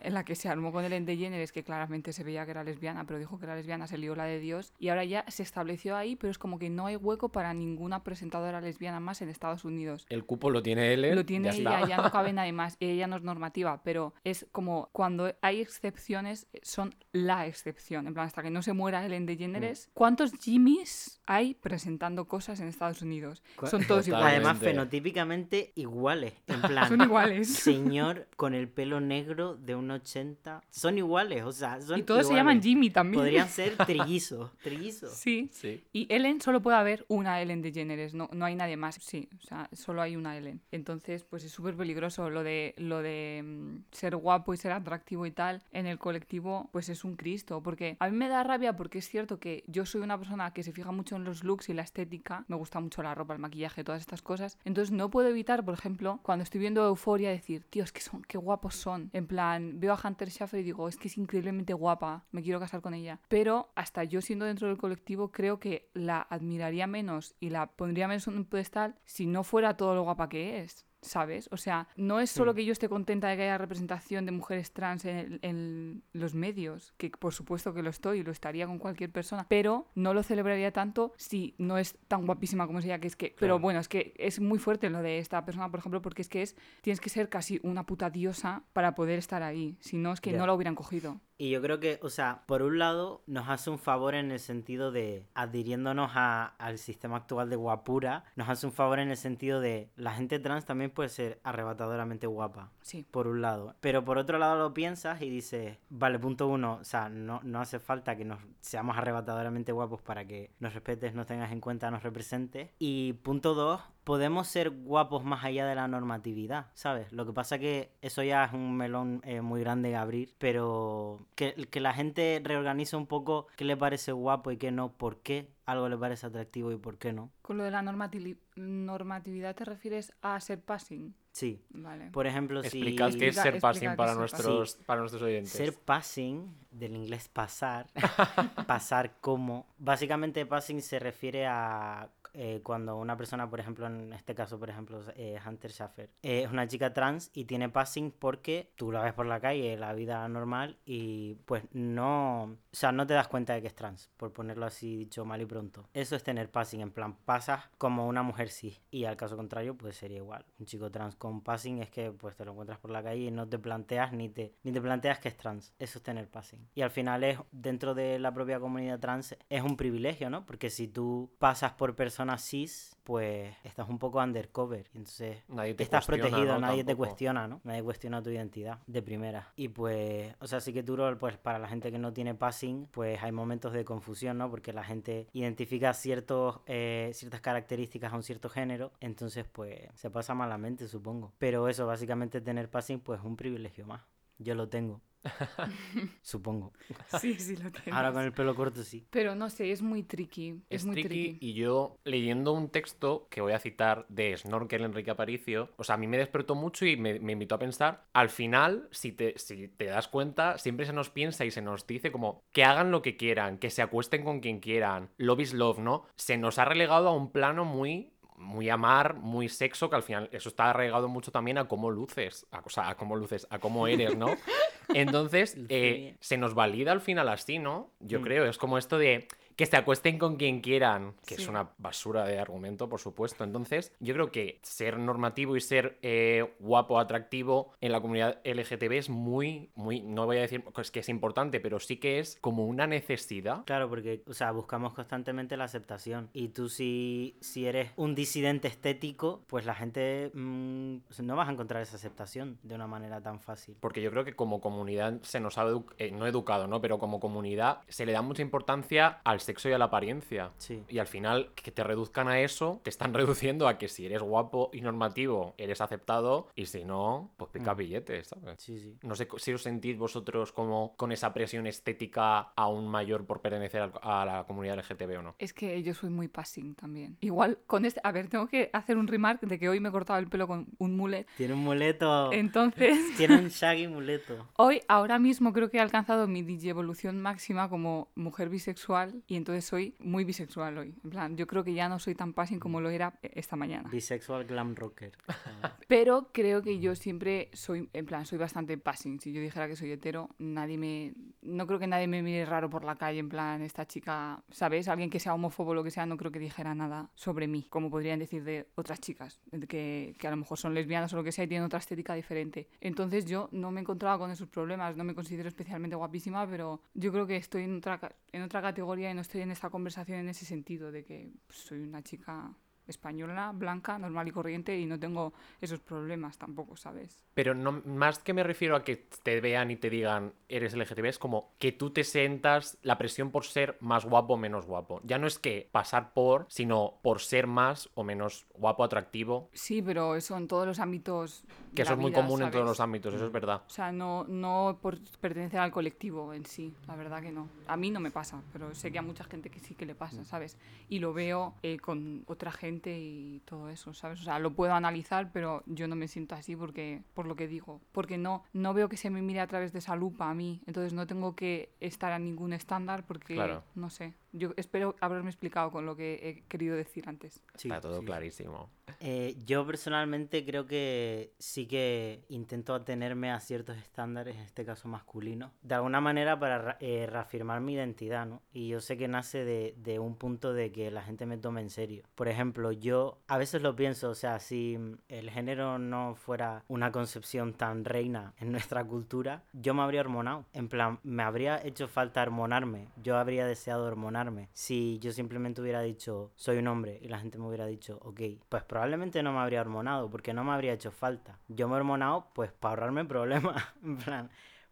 en la que se armó con Ellen DeGeneres, que claramente se veía que era lesbiana, pero dijo que era lesbiana, se lió la de Dios, y ahora ya se estableció ahí, pero es como que no hay hueco para ninguna presentadora lesbiana más en Estados Unidos. El cupo lo tiene él, ¿eh? Lo tiene ya ella, está. ya no cabe nadie más. Ella no es normativa, pero es como cuando hay excepciones, son la excepción. En plan, hasta que no se muera Ellen DeGeneres. ¿Cuántos Jimmys hay presentando cosas en Estados Unidos? Son todos Totalmente. iguales. Además, fenotípicamente iguales. En plan, Son iguales. señor con el pelo negro de un 80. Son iguales, o sea, son Y todos se llaman Jimmy también. Podrían ser trillizos. Trillizos. Sí. Sí. Y Ellen solo puede haber una Ellen DeGeneres, no, no hay nadie más. Sí, o sea, solo hay una Ellen. Entonces, pues es súper peligroso lo de, lo de mm, ser guapo y ser atractivo y tal en el colectivo, pues es un Cristo. Porque a mí me da rabia porque es cierto que yo soy una persona que se fija mucho en los looks y la estética, me gusta mucho la ropa, el maquillaje, todas estas cosas. Entonces no puedo evitar, por ejemplo, cuando estoy viendo Euforia, decir, tío, es que son, qué guapos son. En plan, veo a Hunter Schaffer y digo, es que es increíblemente guapa, me quiero casar con ella. Pero hasta yo siendo dentro del colectivo, creo que la admiraría menos y la pondría menos en un pedestal si no fuera todo lo guapa que es. ¿Sabes? O sea, no es solo que yo esté contenta de que haya representación de mujeres trans en, el- en los medios, que por supuesto que lo estoy y lo estaría con cualquier persona, pero no lo celebraría tanto si no es tan guapísima como es ella, que es que... Pero bueno, es que es muy fuerte lo de esta persona, por ejemplo, porque es que es tienes que ser casi una puta diosa para poder estar ahí, si no es que no la hubieran cogido. Y yo creo que, o sea, por un lado nos hace un favor en el sentido de, adhiriéndonos a- al sistema actual de guapura, nos hace un favor en el sentido de la gente trans también puede ser arrebatadoramente guapa. Sí. por un lado. Pero por otro lado lo piensas y dices, vale, punto uno, o sea, no, no hace falta que nos seamos arrebatadoramente guapos para que nos respetes, nos tengas en cuenta, nos representes. Y punto dos, podemos ser guapos más allá de la normatividad, ¿sabes? Lo que pasa que eso ya es un melón eh, muy grande que abrir, pero que, que la gente reorganice un poco qué le parece guapo y qué no, por qué algo le parece atractivo y por qué no. Con lo de la normati- normatividad te refieres a ser passing. Sí. Vale. Por ejemplo, si... Explicad qué es ser explica passing para ser nuestros, para nuestros oyentes. Ser passing, del inglés pasar, pasar como. Básicamente, passing se refiere a eh, cuando una persona, por ejemplo, en este caso, por ejemplo, eh, Hunter Schaffer, eh, es una chica trans y tiene passing porque tú la ves por la calle, la vida normal, y pues no. O sea, no te das cuenta de que es trans, por ponerlo así dicho mal y pronto. Eso es tener passing, en plan, pasas como una mujer cis. Y al caso contrario, pues sería igual. Un chico trans con passing es que pues te lo encuentras por la calle y no te planteas ni te, ni te planteas que es trans. Eso es tener passing. Y al final es, dentro de la propia comunidad trans, es un privilegio, ¿no? Porque si tú pasas por personas cis, pues estás un poco undercover. Entonces Nadie te estás protegido, ¿no? nadie te cuestiona, ¿no? Nadie cuestiona tu identidad de primera. Y pues, o sea, sí que duro, pues para la gente que no tiene passing, pues hay momentos de confusión, ¿no? Porque la gente identifica ciertos, eh, ciertas características a un cierto género, entonces pues se pasa malamente, supongo. Pero eso, básicamente tener passing, pues un privilegio más. Yo lo tengo. supongo. Sí, sí lo tengo. Ahora con el pelo corto sí. Pero no sé, es muy tricky. Es, Es muy tricky, tricky. y yo leyendo un texto que voy a citar de Snorkel Enrique Aparicio, o sea, a mí me despertó mucho y me, me invitó a pensar, al final, si te, si te das cuenta, siempre se nos piensa y se nos dice como que hagan lo que quieran, que se acuesten con quien quieran, love is love, ¿no? Se nos ha relegado a un plano muy muy amar, muy sexo, que al final eso está arraigado mucho también a cómo luces, a, o sea, a cómo luces, a cómo eres, ¿no? Entonces, eh, se nos valida al final así, ¿no? Yo Mm. creo, es como esto de que se acuesten con quien quieran, que es una basura de argumento, por supuesto. Entonces, yo creo que ser normativo y ser eh, guapo, atractivo en la comunidad LGTB es muy, muy, no voy a decir pues, que es importante, pero sí que es como una necesidad. Claro, porque, o sea, buscamos constantemente la aceptación. Y tú si, si eres un disidente estético, pues la gente mm, no vas a encontrar esa aceptación de una manera tan fácil. Porque yo creo que como comunidad se nos ha edu- eh, no educado, ¿no? Pero como comunidad se le da mucha importancia al sexo y a la apariencia. Sí. Y al final, que te reduzcan a eso, te están reduciendo a que si eres guapo y normativo, eres aceptado, y si no, pues pica Mm. billetes, ¿sabes? Sí, sí. No sé si os sentís vosotros como con esa presión estética aún mayor por pertenecer a la comunidad LGTB o no. Es que yo soy muy passing también. Igual con este. A ver, tengo que hacer un remark de que hoy me he cortado el pelo con un mulet. Tiene un muleto. Entonces, Tiene un shaggy muleto. hoy, ahora mismo creo que he alcanzado mi evolución máxima como mujer bisexual y entonces soy muy bisexual hoy. En plan, yo creo que ya no soy tan passing como lo era eh, esta mañana. Bisexual glam rocker. Pero creo que yo siempre soy, en plan, soy bastante passing. Si yo dijera que soy hetero, nadie me... No creo que nadie me mire raro por la calle, en plan, esta chica, ¿sabes? Alguien que sea homófobo o lo que sea, no creo que dijera nada sobre mí, como podrían decir de otras chicas, que, que a lo mejor son lesbianas o lo que sea y tienen otra estética diferente. Entonces yo no me encontraba con esos problemas, no me considero especialmente guapísima, pero yo creo que estoy en otra, en otra categoría y no estoy en esta conversación en ese sentido, de que pues, soy una chica española, blanca, normal y corriente y no tengo esos problemas tampoco, ¿sabes? Pero no, más que me refiero a que te vean y te digan eres LGTB, es como que tú te sientas la presión por ser más guapo o menos guapo. Ya no es que pasar por, sino por ser más o menos guapo, atractivo, Sí, pero eso en todos los ámbitos. Que eso es muy vida, común en todos ¿sabes? los ámbitos, eso es verdad. O sea, no, no por pertenecer al colectivo en sí, la verdad que no. A mí no me pasa, pero sé que a mucha gente que sí que le pasa, ¿sabes? Y lo veo eh, con otra gente y todo eso, ¿sabes? O sea, lo puedo analizar, pero yo no me siento así porque, por lo que digo, porque no, no veo que se me mire a través de esa lupa a mí, entonces no tengo que estar a ningún estándar porque, Claro. no sé, yo espero haberme explicado con lo que he querido decir antes. Sí, Está todo sí. clarísimo. Eh, yo personalmente creo que sí que intento atenerme a ciertos estándares, en este caso masculinos, de alguna manera para ra- eh, reafirmar mi identidad, ¿no? Y yo sé que nace de, de un punto de que la gente me tome en serio. Por ejemplo, yo a veces lo pienso, o sea, si el género no fuera una concepción tan reina en nuestra cultura, yo me habría hormonado. En plan, me habría hecho falta hormonarme. Yo habría deseado hormonarme. Si yo simplemente hubiera dicho, soy un hombre, y la gente me hubiera dicho, ok, pues probablemente no me habría hormonado, porque no me habría hecho falta. Yo me he hormonado, pues, para ahorrarme problemas. en plan,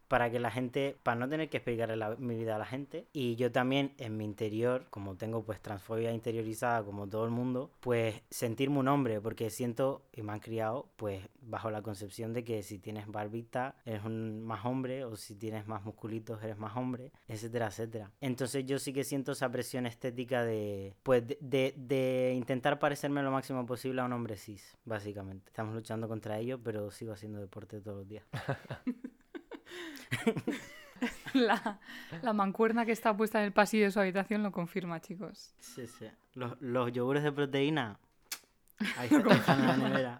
para que la gente, para no tener que explicarle la- mi vida a la gente. Y yo también en mi interior, como tengo pues transfobia interiorizada como todo el mundo, pues sentirme un hombre, porque siento y me han criado pues bajo la concepción de que si tienes barbita eres un más hombre o si tienes más musculitos eres más hombre, etcétera, etcétera. Entonces yo sí que siento esa presión estética de pues de, de- de intentar parecerme lo máximo posible a un hombre cis, básicamente. Estamos luchando contra ello, pero sigo haciendo deporte todos los días. La, la mancuerna que está puesta en el pasillo de su habitación lo confirma, chicos. Sí, sí. Los, los yogures de proteína. Ahí están en la nevera.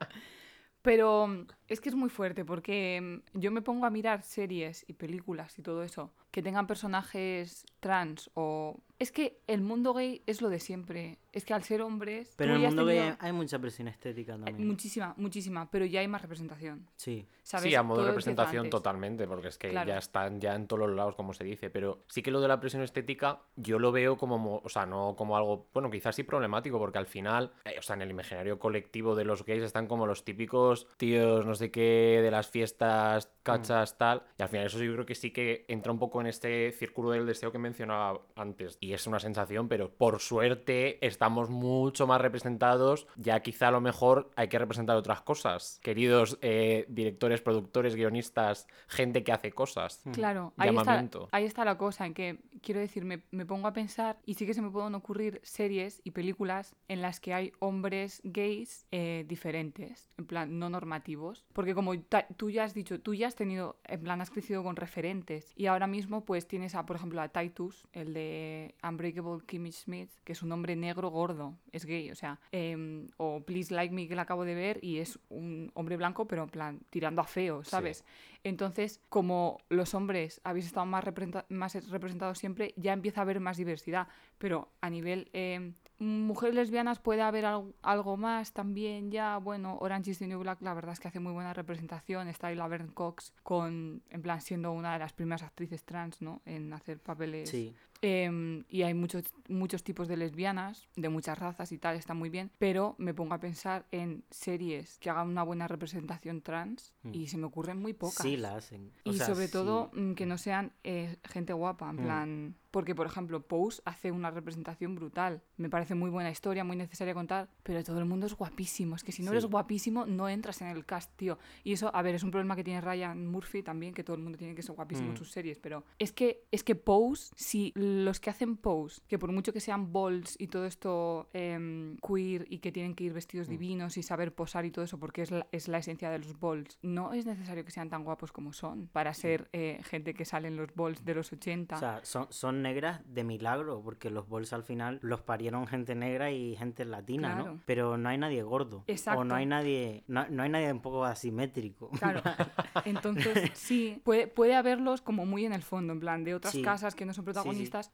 Pero mm, es que es muy fuerte porque mm, yo me pongo a mirar series y películas y todo eso que tengan personajes trans o... Es que el mundo gay es lo de siempre. Es que al ser hombres... Pero en el mundo gay hay mucha presión estética eh, también. Muchísima, muchísima, pero ya hay más representación. Sí. ¿sabes? Sí, a modo Todo de representación totalmente, porque es que Claro. ya están ya en todos los lados, como se dice. Pero sí que lo de la presión estética, yo lo veo como, mo- o sea, no como algo, bueno, quizás sí problemático, porque al final, eh, o sea, en el imaginario colectivo de los gays están como los típicos tíos, no sé qué, de las fiestas, cachas, tal. Y al final eso yo creo que sí que entra un poco en este círculo del deseo que mencionaba antes. Y es una sensación, pero por suerte estamos mucho más representados. Ya quizá a lo mejor hay que representar otras cosas. Queridos eh, directores, productores, guionistas, gente que hace cosas. Claro, ahí está, ahí está la cosa, en que quiero decir, me, me pongo a pensar y sí que se me pueden ocurrir series y películas en las que hay hombres gays eh, diferentes, en plan, no normativos. Porque como tú ya has dicho, tú ya has tenido, en plan, has crecido con referentes y ahora mismo pues tienes a, por ejemplo, a Titus, el de Unbreakable Kimmy Smith, que es un hombre negro gordo, es gay, o sea, em, o Please Like Me que la acabo de ver y es un hombre blanco, pero en plan, tirando a feo, ¿sabes? Entonces, como los hombres habéis estado más, representa- más representados siempre, ya empieza a haber más diversidad. Pero a nivel eh, mujeres lesbianas puede haber al- algo más también ya. Bueno, Orange is the New Black la verdad es que hace muy buena representación. Está ahí Laverne Cox con, en plan, siendo una de las primeras actrices trans, ¿no? En hacer papeles Sí. Em, y hay muchos, muchos tipos de lesbianas, de muchas razas y tal, está muy bien. Pero me pongo a pensar en series que hagan una buena representación trans y se me ocurren muy pocas. Sí la hacen. O y sea, sobre sí. todo mm, que no sean eh, gente guapa, en Mm. plan... Porque, por ejemplo, Pose hace una representación brutal. Me parece muy buena historia, muy necesaria contar, pero todo el mundo es guapísimo. Es que si no Sí. eres guapísimo, no entras en el cast, tío. Y eso, a ver, es un problema que tiene Ryan Murphy también, que todo el mundo tiene que ser guapísimo en Mm. sus series, pero es que, es que Pose, si los que hacen Pose, que por mucho que sean balls y todo esto em, queer y que tienen que ir vestidos Mm. divinos y saber posar y todo eso, porque es la, es la esencia de los balls, no es necesario que sean tan guapos como son para ser eh, gente que sale en los balls de los 80. O sea, son, son negras de milagro, porque los bols al final los parieron gente negra y gente latina, Claro. ¿no? Pero no hay nadie gordo. O Exacto. no hay nadie, no, no hay nadie un poco asimétrico. Claro. Entonces, sí, puede, puede haberlos como muy en el fondo, en plan, de otras Sí. casas que no son sí.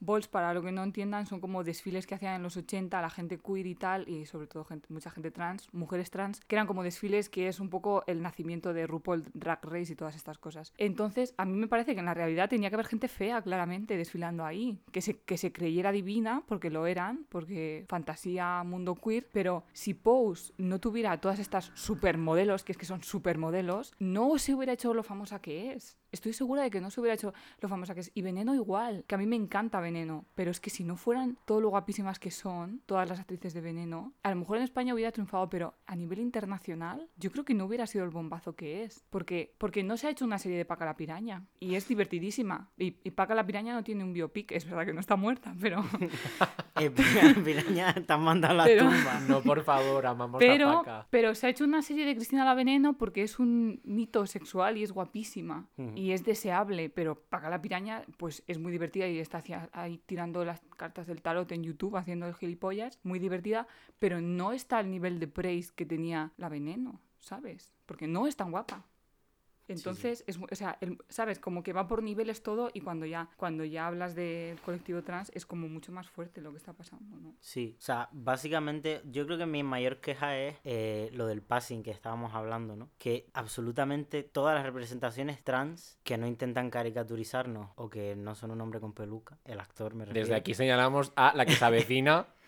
Balls, para lo que no entiendan, son como desfiles que hacían en los 80 la gente queer y tal, y sobre todo mucha gente trans, mujeres trans, que eran como desfiles que es un poco el nacimiento de RuPaul Drag Race y todas estas cosas. Entonces, a mí me parece que en la realidad tenía que haber gente fea, claramente, desfilando ahí, que se, que se creyera divina, porque lo eran, porque fantasía, mundo queer, pero si Pose no tuviera todas estas supermodelos, que es que son supermodelos, no se hubiera hecho lo famosa que es. Estoy segura de que no se hubiera hecho lo famosa que es. Y Veneno igual, que a mí me encanta Veneno, pero es que si no fueran todo lo guapísimas que son, todas las actrices de Veneno, a lo mejor en España hubiera triunfado, pero a nivel internacional, yo creo que no hubiera sido el bombazo que es. Porque, porque no se ha hecho una serie de Paca la Piraña, y es divertidísima. Y, y Paca la Piraña no tiene un biopic, es verdad que no está muerta, pero... Pira- piraña, te han mandado a la Pero- tumba. No, por favor, amamos a Pero, Paca. pero se ha hecho una serie de Cristina la Veneno porque es un mito sexual y es guapísima y es deseable, pero Paca la Piraña pues es muy divertida y está hacia- ahí tirando las cartas del tarot en YouTube haciendo el gilipollas, muy divertida, pero no está al nivel de praise que tenía la Veneno, ¿sabes? Porque no es tan guapa. Entonces, Es, mu- o sea, el- sabes, como que va por niveles todo y cuando ya, cuando ya hablas del colectivo trans es como mucho más fuerte lo que está pasando, ¿no? Sí, o sea, básicamente yo creo que mi mayor queja es eh, lo del passing que estábamos hablando, ¿no? Que absolutamente todas las representaciones trans que no intentan caricaturizarnos o que no son un hombre con peluca, el actor me refiero. Desde aquí señalamos a la que se avecina.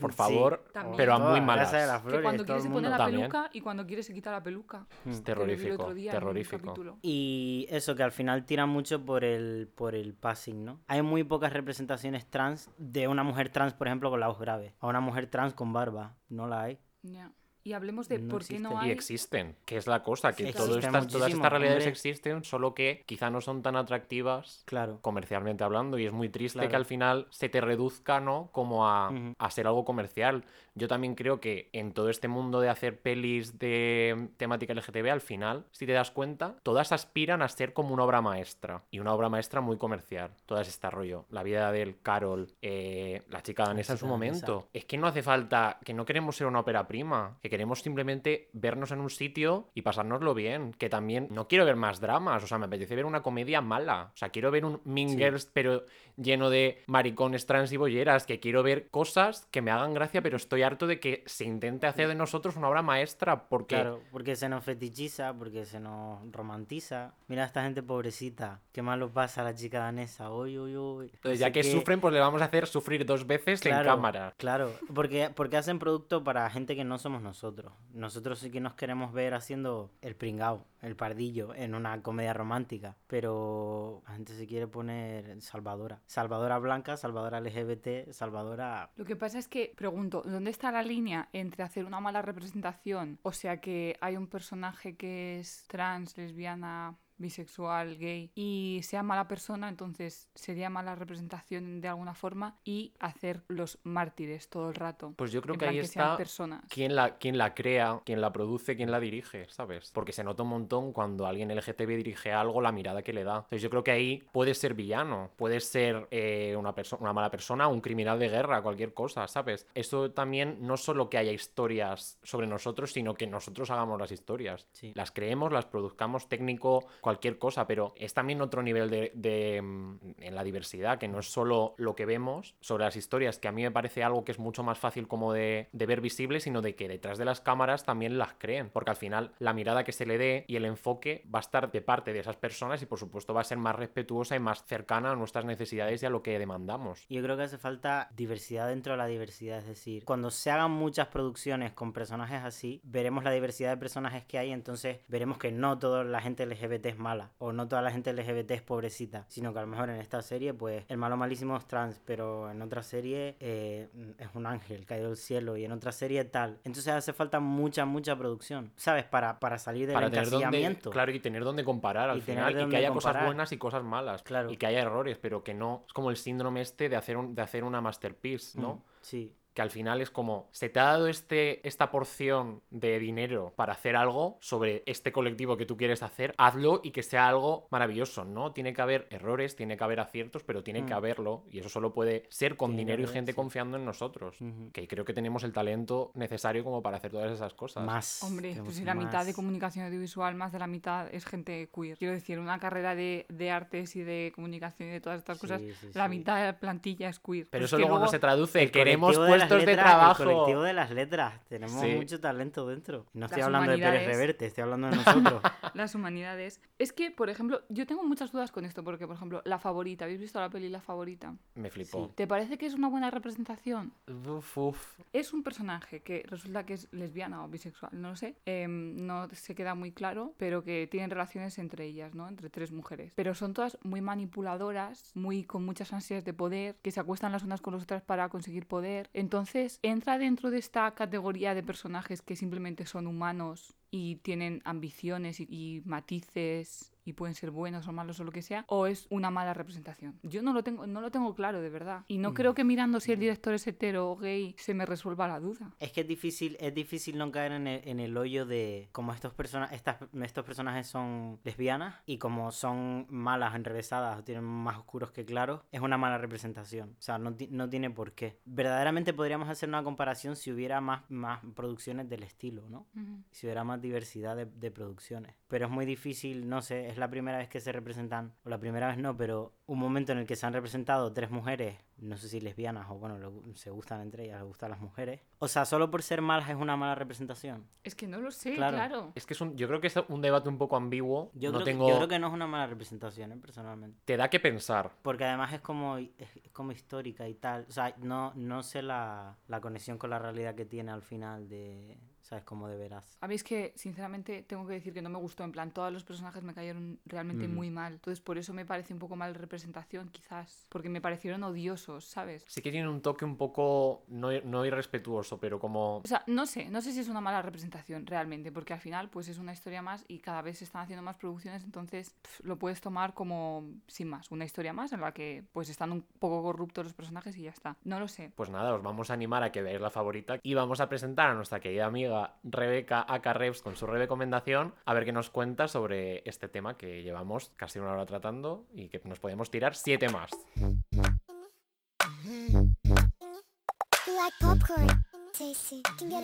Por favor, pero a muy la malas. Que cuando quiere se pone la También. peluca y cuando quiere se quita la peluca. Es vi el terrorífico, terrorífico. Y eso que al final tira mucho por el, por el passing, ¿no? Hay muy pocas representaciones trans de una mujer trans, por ejemplo, con la voz grave. A una mujer trans con barba. No la hay. Ya. Y hablemos de No por qué no hay. Y existen, que es la cosa, que Sí, existen estas, todas estas realidades hombre. existen, solo que quizá no son tan atractivas Claro. comercialmente hablando y es muy triste Claro. que al final se te reduzca, ¿no? Como a, a ser algo comercial. Yo también creo que en todo este mundo de hacer pelis de temática LGTB, al final, si te das cuenta, todas aspiran a ser como una obra maestra y una obra maestra muy comercial. Todas este rollo. La vida del Carol, eh, la chica danesa en su momento. Es que no hace falta, que no queremos ser una ópera prima, que queremos simplemente vernos en un sitio y pasárnoslo bien. Que también no quiero ver más dramas, o sea, me apetece ver una comedia mala. O sea, quiero ver un Sí. Girls, pero lleno de maricones trans y bolleras. Que quiero ver cosas que me hagan gracia, pero estoy harto de que se intente hacer de nosotros una obra maestra. Porque Claro, porque se nos fetichiza, porque se nos romantiza. Mira a esta gente pobrecita. Qué mal lo pasa a la chica danesa. Uy, uy, uy. Entonces, ya que qué. sufren, pues le vamos a hacer sufrir dos veces en cámara. Claro, porque, porque hacen producto para gente que no somos nosotros. Nosotros sí que nos queremos ver haciendo el pringao, el pardillo, en una comedia romántica. Pero la gente se quiere poner salvadora. Salvadora blanca, salvadora LGBT, salvadora... Lo que pasa es que, pregunto, ¿dónde está la línea entre hacer una mala representación? O sea, que hay un personaje que es trans, lesbiana, bisexual, gay, y sea mala persona, entonces sería mala representación de alguna forma, y hacer los mártires todo el rato. Pues yo creo En que ahí que está personas. quién la, quién la crea, quién la produce, quién la dirige, ¿sabes? Porque se nota un montón cuando alguien LGTB dirige algo, la mirada que le da. Entonces yo creo que ahí puede ser villano, puede ser eh, una, una mala persona, un criminal de guerra, cualquier cosa, ¿sabes? Eso también no solo que haya historias sobre nosotros, sino que nosotros hagamos las historias. Sí. Las creemos, las produzcamos técnico, cualquier cosa, pero es también otro nivel de, mm, en la diversidad, que no es solo lo que vemos sobre las historias, que a mí me parece algo que es mucho más fácil como de, de ver visible, sino de que detrás de las cámaras también las creen, porque al final la mirada que se le dé y el enfoque va a estar de parte de esas personas y por supuesto va a ser más respetuosa y más cercana a nuestras necesidades y a lo que demandamos. Yo creo que hace falta diversidad dentro de la diversidad, es decir, cuando se hagan muchas producciones con personajes así, veremos la diversidad de personajes que hay, entonces veremos que no toda la gente LGBT es mala, o no toda la gente LGBT es pobrecita, sino que a lo mejor en esta serie, pues el malo malísimo es trans, pero en otra serie eh, es un ángel caído del cielo, y en otra serie tal. Entonces hace falta mucha, mucha producción, ¿sabes? Para, para salir del para tener donde, encasillamiento. claro, y tener donde comparar al Y final, y que haya cosas buenas y cosas malas, Claro. y que haya errores, pero que no, es como el síndrome este de hacer, un, de hacer una masterpiece, ¿no? Mm, Sí. Que al final es como, se te ha dado este, esta porción de dinero para hacer algo sobre este colectivo que tú quieres hacer, hazlo y que sea algo maravilloso, ¿no? Tiene que haber errores, tiene que haber aciertos, pero tiene que Mm. haberlo y eso solo puede ser con dinero y gente sí. confiando en nosotros, que creo que tenemos el talento necesario como para hacer todas esas cosas. Más. Hombre, tenemos pues si la mitad de comunicación audiovisual, más de la mitad es gente queer. Quiero decir, una carrera de, de artes y de comunicación y de todas estas cosas, Sí, la sí. mitad de la plantilla es queer. Pero Pues eso luego no se traduce, queremos colectivo de trabajo. El colectivo de las letras. Tenemos Sí. mucho talento dentro. No estoy Las hablando de Pérez. Reverte, estoy hablando de nosotros. las humanidades. Es que, por ejemplo, yo tengo muchas dudas con esto, porque, por ejemplo, La Favorita, ¿habéis visto la peli La Favorita? Me flipó. ¿Te parece que es una buena representación? Uf, uf. Es un personaje que resulta que es lesbiana o bisexual, no lo sé, em, no se queda muy claro, pero que tienen relaciones entre ellas, ¿no? Entre tres mujeres. Pero son todas muy manipuladoras, muy con muchas ansias de poder, que se acuestan las unas con las otras para conseguir poder. Entonces, entra dentro de esta categoría de personajes que simplemente son humanos y tienen ambiciones y, y matices y pueden ser buenos o malos o lo que sea, o es una mala representación. Yo no lo tengo, no lo tengo claro, de verdad. Y no creo que mirando si el director es hetero o gay se me resuelva la duda. es que es difícil, es difícil no caer en el, en el hoyo de como estos, persona, estas, estos personajes son lesbianas y como son malas, enrevesadas, o tienen más oscuros que claros, es una mala representación. O sea, no, no tiene por qué. Verdaderamente podríamos hacer una comparación si hubiera más, más producciones del estilo, ¿no? si hubiera más diversidad de, de producciones. Pero es muy difícil, no sé, es es la primera vez que se representan, o la primera vez no, pero un momento en el que se han representado tres mujeres, no sé si lesbianas o bueno, gu- se gustan entre ellas, les gustan las mujeres. O sea, solo por ser malas es una mala representación. Es que no lo sé, Claro. claro. Es que es un, yo creo que es un debate un poco ambiguo. Yo, no creo, tengo... que, yo creo que no es una mala representación, ¿eh? personalmente. Te da que pensar. Porque además es como, es como histórica y tal. O sea, no, no sé la, la conexión con la realidad que tiene al final de, ¿sabes? Como de veraz. A mí es que, sinceramente, tengo que decir que no me gustó. En plan, todos los personajes me cayeron realmente Mm. muy mal. Entonces, por eso me parece un poco mal representación, quizás. Porque me parecieron odiosos, ¿sabes? Sí que tiene un toque un poco, no, no irrespetuoso, pero como... O sea, no sé, no sé si es una mala representación realmente, porque al final, pues es una historia más y cada vez se están haciendo más producciones, entonces lo puedes tomar como sin más, una historia más en la que pues están un poco corruptos los personajes y ya está. No lo sé. Pues nada, os vamos a animar a que veáis la favorita y vamos a presentar a nuestra querida amiga Rebeca Acarreps con su recomendación a ver qué nos cuenta sobre este tema que llevamos casi una hora tratando y que nos podemos tirar siete más. Popcorn?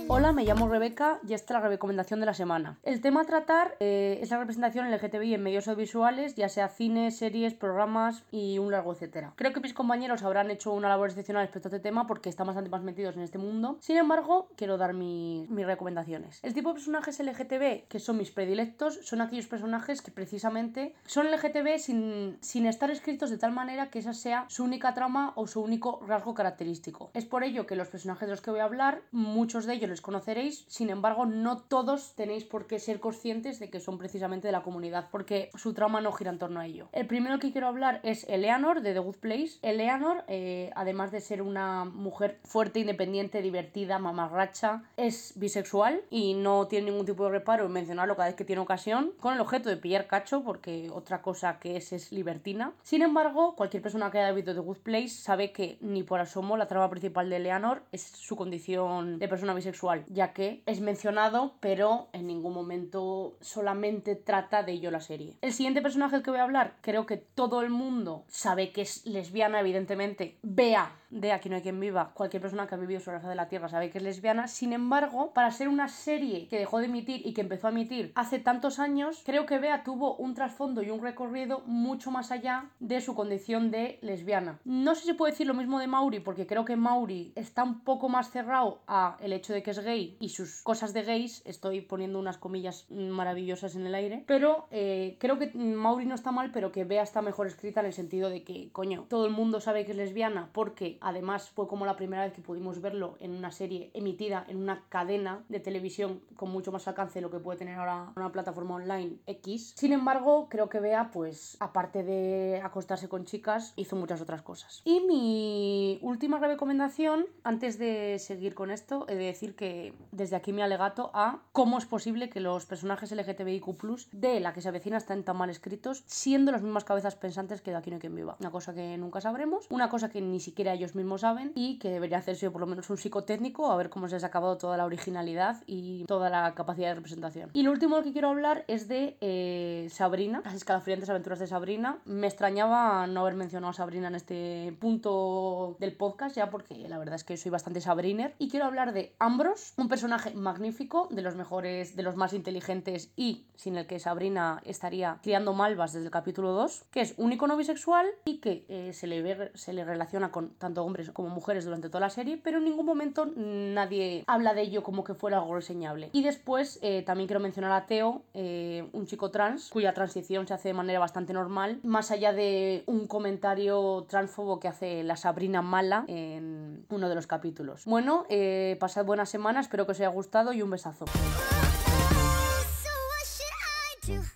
Hola, me llamo Rebeca y esta es la recomendación de la semana. El tema a tratar eh, es la representación LGTBI en medios audiovisuales, ya sea cine, series, programas y un largo etcétera. Creo que mis compañeros habrán hecho una labor excepcional respecto a este tema porque están bastante más metidos en este mundo. Sin embargo, quiero dar mi- mis recomendaciones. El tipo de personajes LGTB que son mis predilectos son aquellos personajes que precisamente son LGTB sin estar escritos de tal manera que esa sea su única trama o su único rasgo característico. Es por ello que los personajes de los que voy a hablar, muchos de ellos les conoceréis, sin embargo, no todos tenéis por qué ser conscientes de que son precisamente de la comunidad, porque su trama no gira en torno a ello. El primero que quiero hablar es Eleanor de The Good Place. Eleanor, eh, además de ser una mujer fuerte, independiente, divertida, mamarracha, es bisexual y no tiene ningún tipo de reparo en mencionarlo cada vez que tiene ocasión, con el objeto de pillar cacho, porque otra cosa que es es libertina. Sin embargo, cualquier persona que haya visto The Good Place sabe que ni por asomo la trama principal de Eleanor es su condición de persona bisexual, ya que es mencionado, pero en ningún momento solamente trata de ello la serie. El siguiente personaje del que voy a hablar, creo que todo el mundo sabe que es lesbiana, evidentemente. Vea de Aquí no hay quien viva, cualquier persona que ha vivido sobre la de la Tierra sabe que es lesbiana. Sin embargo, para ser una serie que dejó de emitir y que empezó a emitir hace tantos años, creo que Bea tuvo un trasfondo y un recorrido mucho más allá de su condición de lesbiana. No sé si puedo decir lo mismo de Mauri, porque creo que Mauri está un poco más cerrado a el hecho de que es gay y sus cosas de gays. Estoy poniendo unas comillas maravillosas en el aire. Pero eh, creo que Mauri no está mal, pero que Bea está mejor escrita en el sentido de que, coño, todo el mundo sabe que es lesbiana porque además fue como la primera vez que pudimos verlo en una serie emitida en una cadena de televisión con mucho más alcance de lo que puede tener ahora una plataforma online X. Sin embargo, creo que Bea, pues, aparte de acostarse con chicas, hizo muchas otras cosas. Y mi última recomendación, antes de seguir con esto, he de decir que desde aquí mi alegato a cómo es posible que los personajes LGTBIQ de la que se avecina estén tan mal escritos, siendo las mismas cabezas pensantes que de aquí no hay quien viva. Una cosa que nunca sabremos, una cosa que ni siquiera ellos mismos saben y que debería hacerse por lo menos un psicotécnico a ver cómo se ha acabado toda la originalidad y toda la capacidad de representación. Y lo último que quiero hablar es de eh, Sabrina, las escalofriantes aventuras de Sabrina. Me extrañaba no haber mencionado a Sabrina en este punto del podcast ya porque la verdad es que soy bastante Sabriner y quiero hablar de Ambros, un personaje magnífico, de los mejores, de los más inteligentes y sin el que Sabrina estaría criando malvas desde el capítulo 2, que es un icono bisexual y que eh, se, le ve, se le relaciona con tanto hombres como mujeres durante toda la serie, pero en ningún momento nadie habla de ello como que fuera algo reseñable. Y después eh, también quiero mencionar a Teo, eh, un chico trans, cuya transición se hace de manera bastante normal, más allá de un comentario transfobo que hace la Sabrina mala en uno de los capítulos. Bueno, eh, pasad buena semana, espero que os haya gustado y un besazo.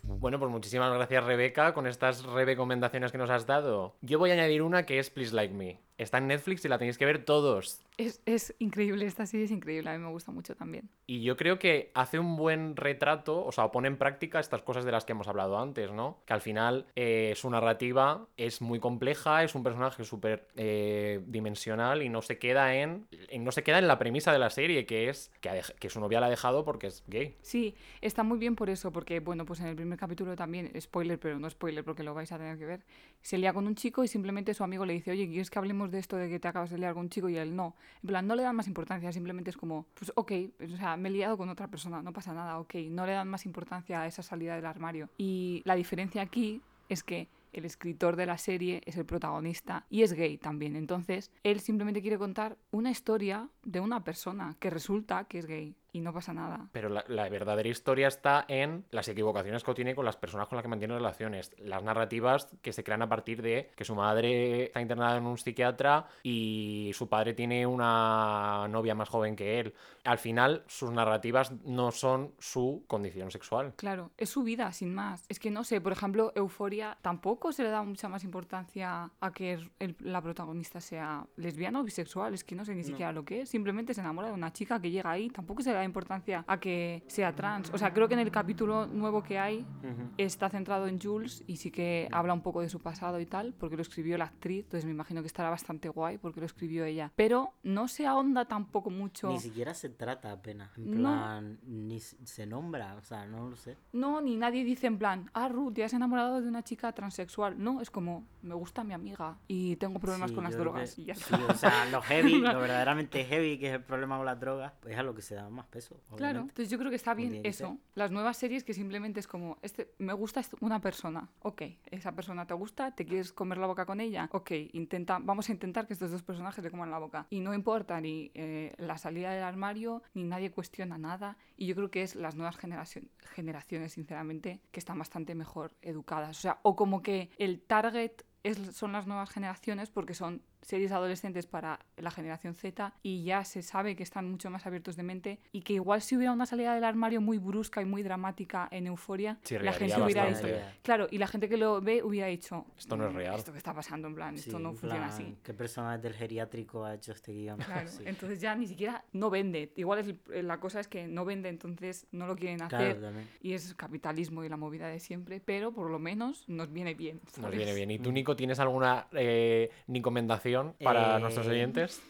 Bueno, pues muchísimas gracias Rebeca con estas recomendaciones que nos has dado. Yo voy a añadir una que es Please Like Me. Está en Netflix y la tenéis que ver todos. Es, es increíble, esta serie es increíble, a mí me gusta mucho también. Y yo creo que hace un buen retrato, o sea, pone en práctica estas cosas de las que hemos hablado antes, ¿no? Que al final eh, su narrativa es muy compleja, es un personaje súper eh, dimensional y no se queda en, en- no se queda en la premisa de la serie, que es que, ha que su novia la ha dejado porque es gay. Sí, está muy bien por eso, porque, bueno, pues en el primer capítulo también, spoiler, pero no spoiler porque lo vais a tener que ver, se lía con un chico y simplemente su amigo le dice, oye, ¿quieres que hablemos de esto de que te acabas de liar con un chico? Y él no. En plan, no le dan más importancia, simplemente es como, pues ok, o sea, me he liado con otra persona, no pasa nada, ok. No le dan más importancia a esa salida del armario. Y la diferencia aquí es que el escritor de la serie es el protagonista y es gay también. Entonces, él simplemente quiere contar una historia de una persona que resulta que es gay y no pasa nada. Pero la, la verdadera historia está en las equivocaciones que tiene con las personas con las que mantiene relaciones. Las narrativas que se crean a partir de que su madre está internada en un psiquiatra y su padre tiene una novia más joven que él. Al final, sus narrativas no son su condición sexual. Claro, es su vida, sin más. Es que no sé, por ejemplo, Euforia tampoco se le da mucha más importancia a que el- la protagonista sea lesbiana o bisexual. Es que no sé ni siquiera lo que es. Simplemente se enamora de una chica que llega ahí. Tampoco se le da importancia a que sea trans. O sea, creo que en el capítulo nuevo que hay Ujú. está centrado en Jules y sí que habla un poco de su pasado y tal, porque lo escribió la actriz. Entonces me imagino que estará bastante guay porque lo escribió ella. Pero no se ahonda tampoco mucho. Ni siquiera se trata apenas. En No. plan, ni s- se nombra, o sea, no lo sé. No, ni nadie dice en plan, ah, Ruth, te has enamorado de una chica transexual. No, es como, me gusta mi amiga y tengo problemas Sí, con las drogas. que- Y ya sí, o sea, lo heavy, lo verdaderamente heavy, que es el problema con las drogas, pues es a lo que se da más peso. Claro, entonces yo creo que está bien eso. ser. Las nuevas series que simplemente es como, este, me gusta una persona, ok, esa persona te gusta, te quieres comer la boca con ella, ok, intenta, vamos a intentar que estos dos personajes le coman la boca. Y no importa ni eh, la salida del armario, ni nadie cuestiona nada. Y yo creo que es las nuevas generación- generaciones, sinceramente, que están bastante mejor educadas. O sea, o como que el target es- son las nuevas generaciones porque son series adolescentes para la generación Z y ya se sabe que están mucho más abiertos de mente y que igual si hubiera una salida del armario muy brusca y muy dramática en Euforia, la gente hubiera dicho, claro, y la gente que lo ve hubiera dicho, Esto no es "Mm, real". Esto que está pasando en plan, Sí, esto no funciona así. ¿Qué persona del geriátrico ha hecho este guion? Claro, Sí. entonces ya ni siquiera no vende. Igual es el- la cosa es que no vende, entonces no lo quieren Claro, hacer. también. Y es capitalismo y la movida de siempre, pero por lo menos nos viene bien. Nos viene bien. ¿Y tú, Nico, tienes alguna eh, recomendación para Eh, nuestros oyentes?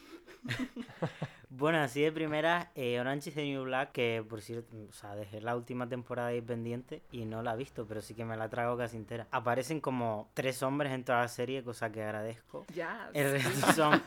Bueno, así de primera, eh, Orange is the New Black, que por cierto, o sea, dejé la última temporada ahí pendiente y no la he visto, pero sí que me la trago casi entera. Aparecen como tres hombres en toda la serie, cosa que agradezco. Ya. El resto son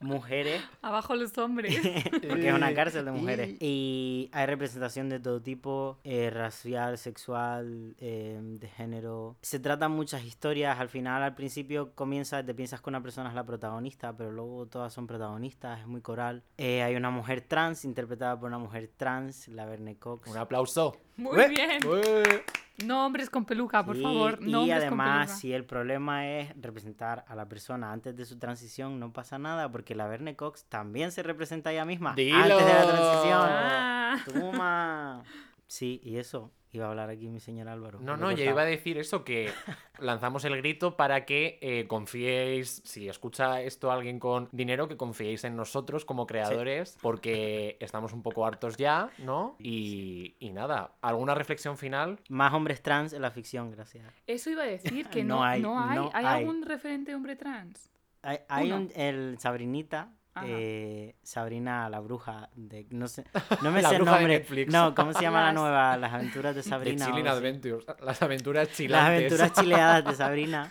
mujeres, Abajo los hombres. porque es una cárcel de mujeres. Y hay representación de todo tipo, eh, racial, sexual, eh, de género. Se tratan muchas historias. Al final, al principio comienza, te piensas que una persona es la protagonista, pero luego todas son protagonistas, es muy coral. Eh, hay una mujer trans, interpretada por una mujer trans, la Verne Cox. Un aplauso. Muy Ué. bien. ¡Ué! No hombres con peluca, por Sí, favor. No y hombres además, si el problema es representar a la persona antes de su transición, no pasa nada, porque la Verne Cox también se representa a ella misma ¡Dilo! antes de la transición. Ah. Toma. Sí, y eso iba a hablar aquí mi señor Álvaro. No, no, yo iba a decir eso, que lanzamos el grito para que eh, confiéis, si escucha esto alguien con dinero, que confiéis en nosotros como creadores, porque estamos un poco hartos ya, ¿no? Y, y nada, ¿alguna reflexión final? Más hombres trans en la ficción, gracias. Eso iba a decir que no, No hay, no hay. no ¿Hay, hay. algún referente hombre trans? Hay, hay un, el Sabrinita. Eh, Sabrina la bruja de no sé no me La sé el de nombre Netflix. no cómo se llama la Las- nueva las aventuras de De Sabrina. Adventures, las aventuras Las chilantes. aventuras chileadas de Sabrina.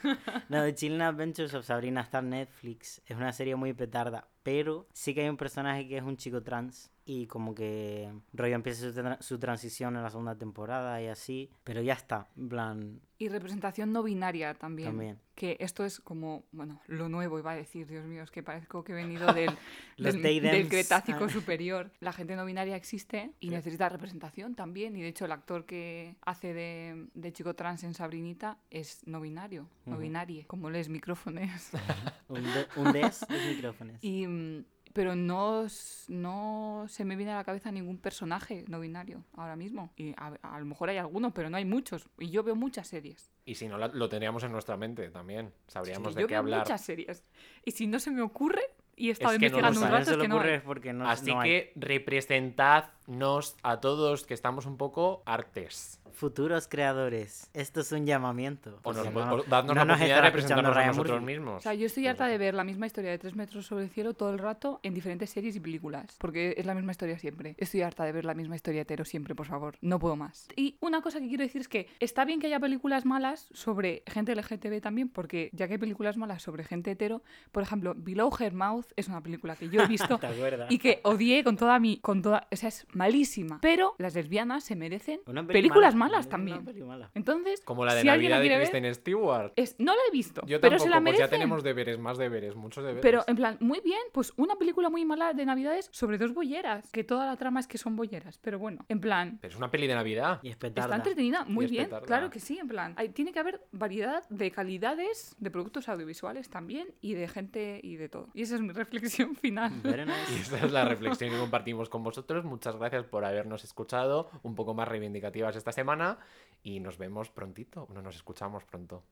No, The Chilling Adventures of Sabrina está en Netflix. Es una serie muy petarda. Pero sí que hay un personaje que es un chico trans. Y como que rollo empieza su, tra- su transición en la segunda temporada y así. Pero ya está. En plan, Y representación no binaria también. También. Que esto es como, bueno, lo nuevo, iba a decir, Dios mío, es que parezco que he venido del, del, del Cretácico Ah. superior. La gente no binaria existe y necesita representación también. Y de hecho, el actor que hace de, de chico trans en Sabrinita es no binario, no binarie, como les micrófonos. un, de- un des de micrófonos. Y, mm, pero no, no se me viene a la cabeza ningún personaje no binario ahora mismo. Y a, a lo mejor hay alguno, pero no hay muchos. Y yo veo muchas series. Y si no, lo tendríamos en nuestra mente también. Sabríamos Sí, de yo qué veo hablar. muchas series. Y si no se me ocurre, y he estado Es que no lo investigando un rato, se es que no hay. porque no, Así no hay. que representad nos a todos que estamos un poco artes. Futuros creadores, esto es un llamamiento. O, nos, o no- dadnos no la nos oportunidad de representarnos a nosotros mismos. O sea, yo estoy harta de ver la misma historia de tres metros sobre el cielo todo el rato en diferentes series y películas. Porque es la misma historia siempre. Estoy harta de ver la misma historia hetero siempre, por favor. No puedo más. Y una cosa que quiero decir es que está bien que haya películas malas sobre gente LGTB también, porque ya que hay películas malas sobre gente hetero, por ejemplo, Below Her Mouth es una película que yo he visto ¿Te acuerdas? y que odié con toda mi. con toda. O sea, es malísima. Pero las lesbianas se merecen Una peli películas mala, malas una también. peli mala. Entonces, Como la de si Navidad de ver, Kristen Stewart. es, no la he visto. Yo pero tampoco, se la pues merecen. ya tenemos deberes, más deberes, muchos deberes. Pero en plan, muy bien, pues una película muy mala de Navidades sobre dos bolleras, que toda la trama es que son bolleras, pero bueno, en plan, Pero es una peli de Navidad. Y es está entretenida, muy bien, claro que sí, en plan, hay- tiene que haber variedad de calidades de productos audiovisuales también y de gente y de todo. Y esa es mi reflexión final. Nice. Y esta es la reflexión que compartimos con vosotros. Muchas gracias por habernos escuchado, un poco más reivindicativas esta semana. Y nos vemos prontito. No nos escuchamos pronto.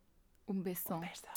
Un beso. Beso.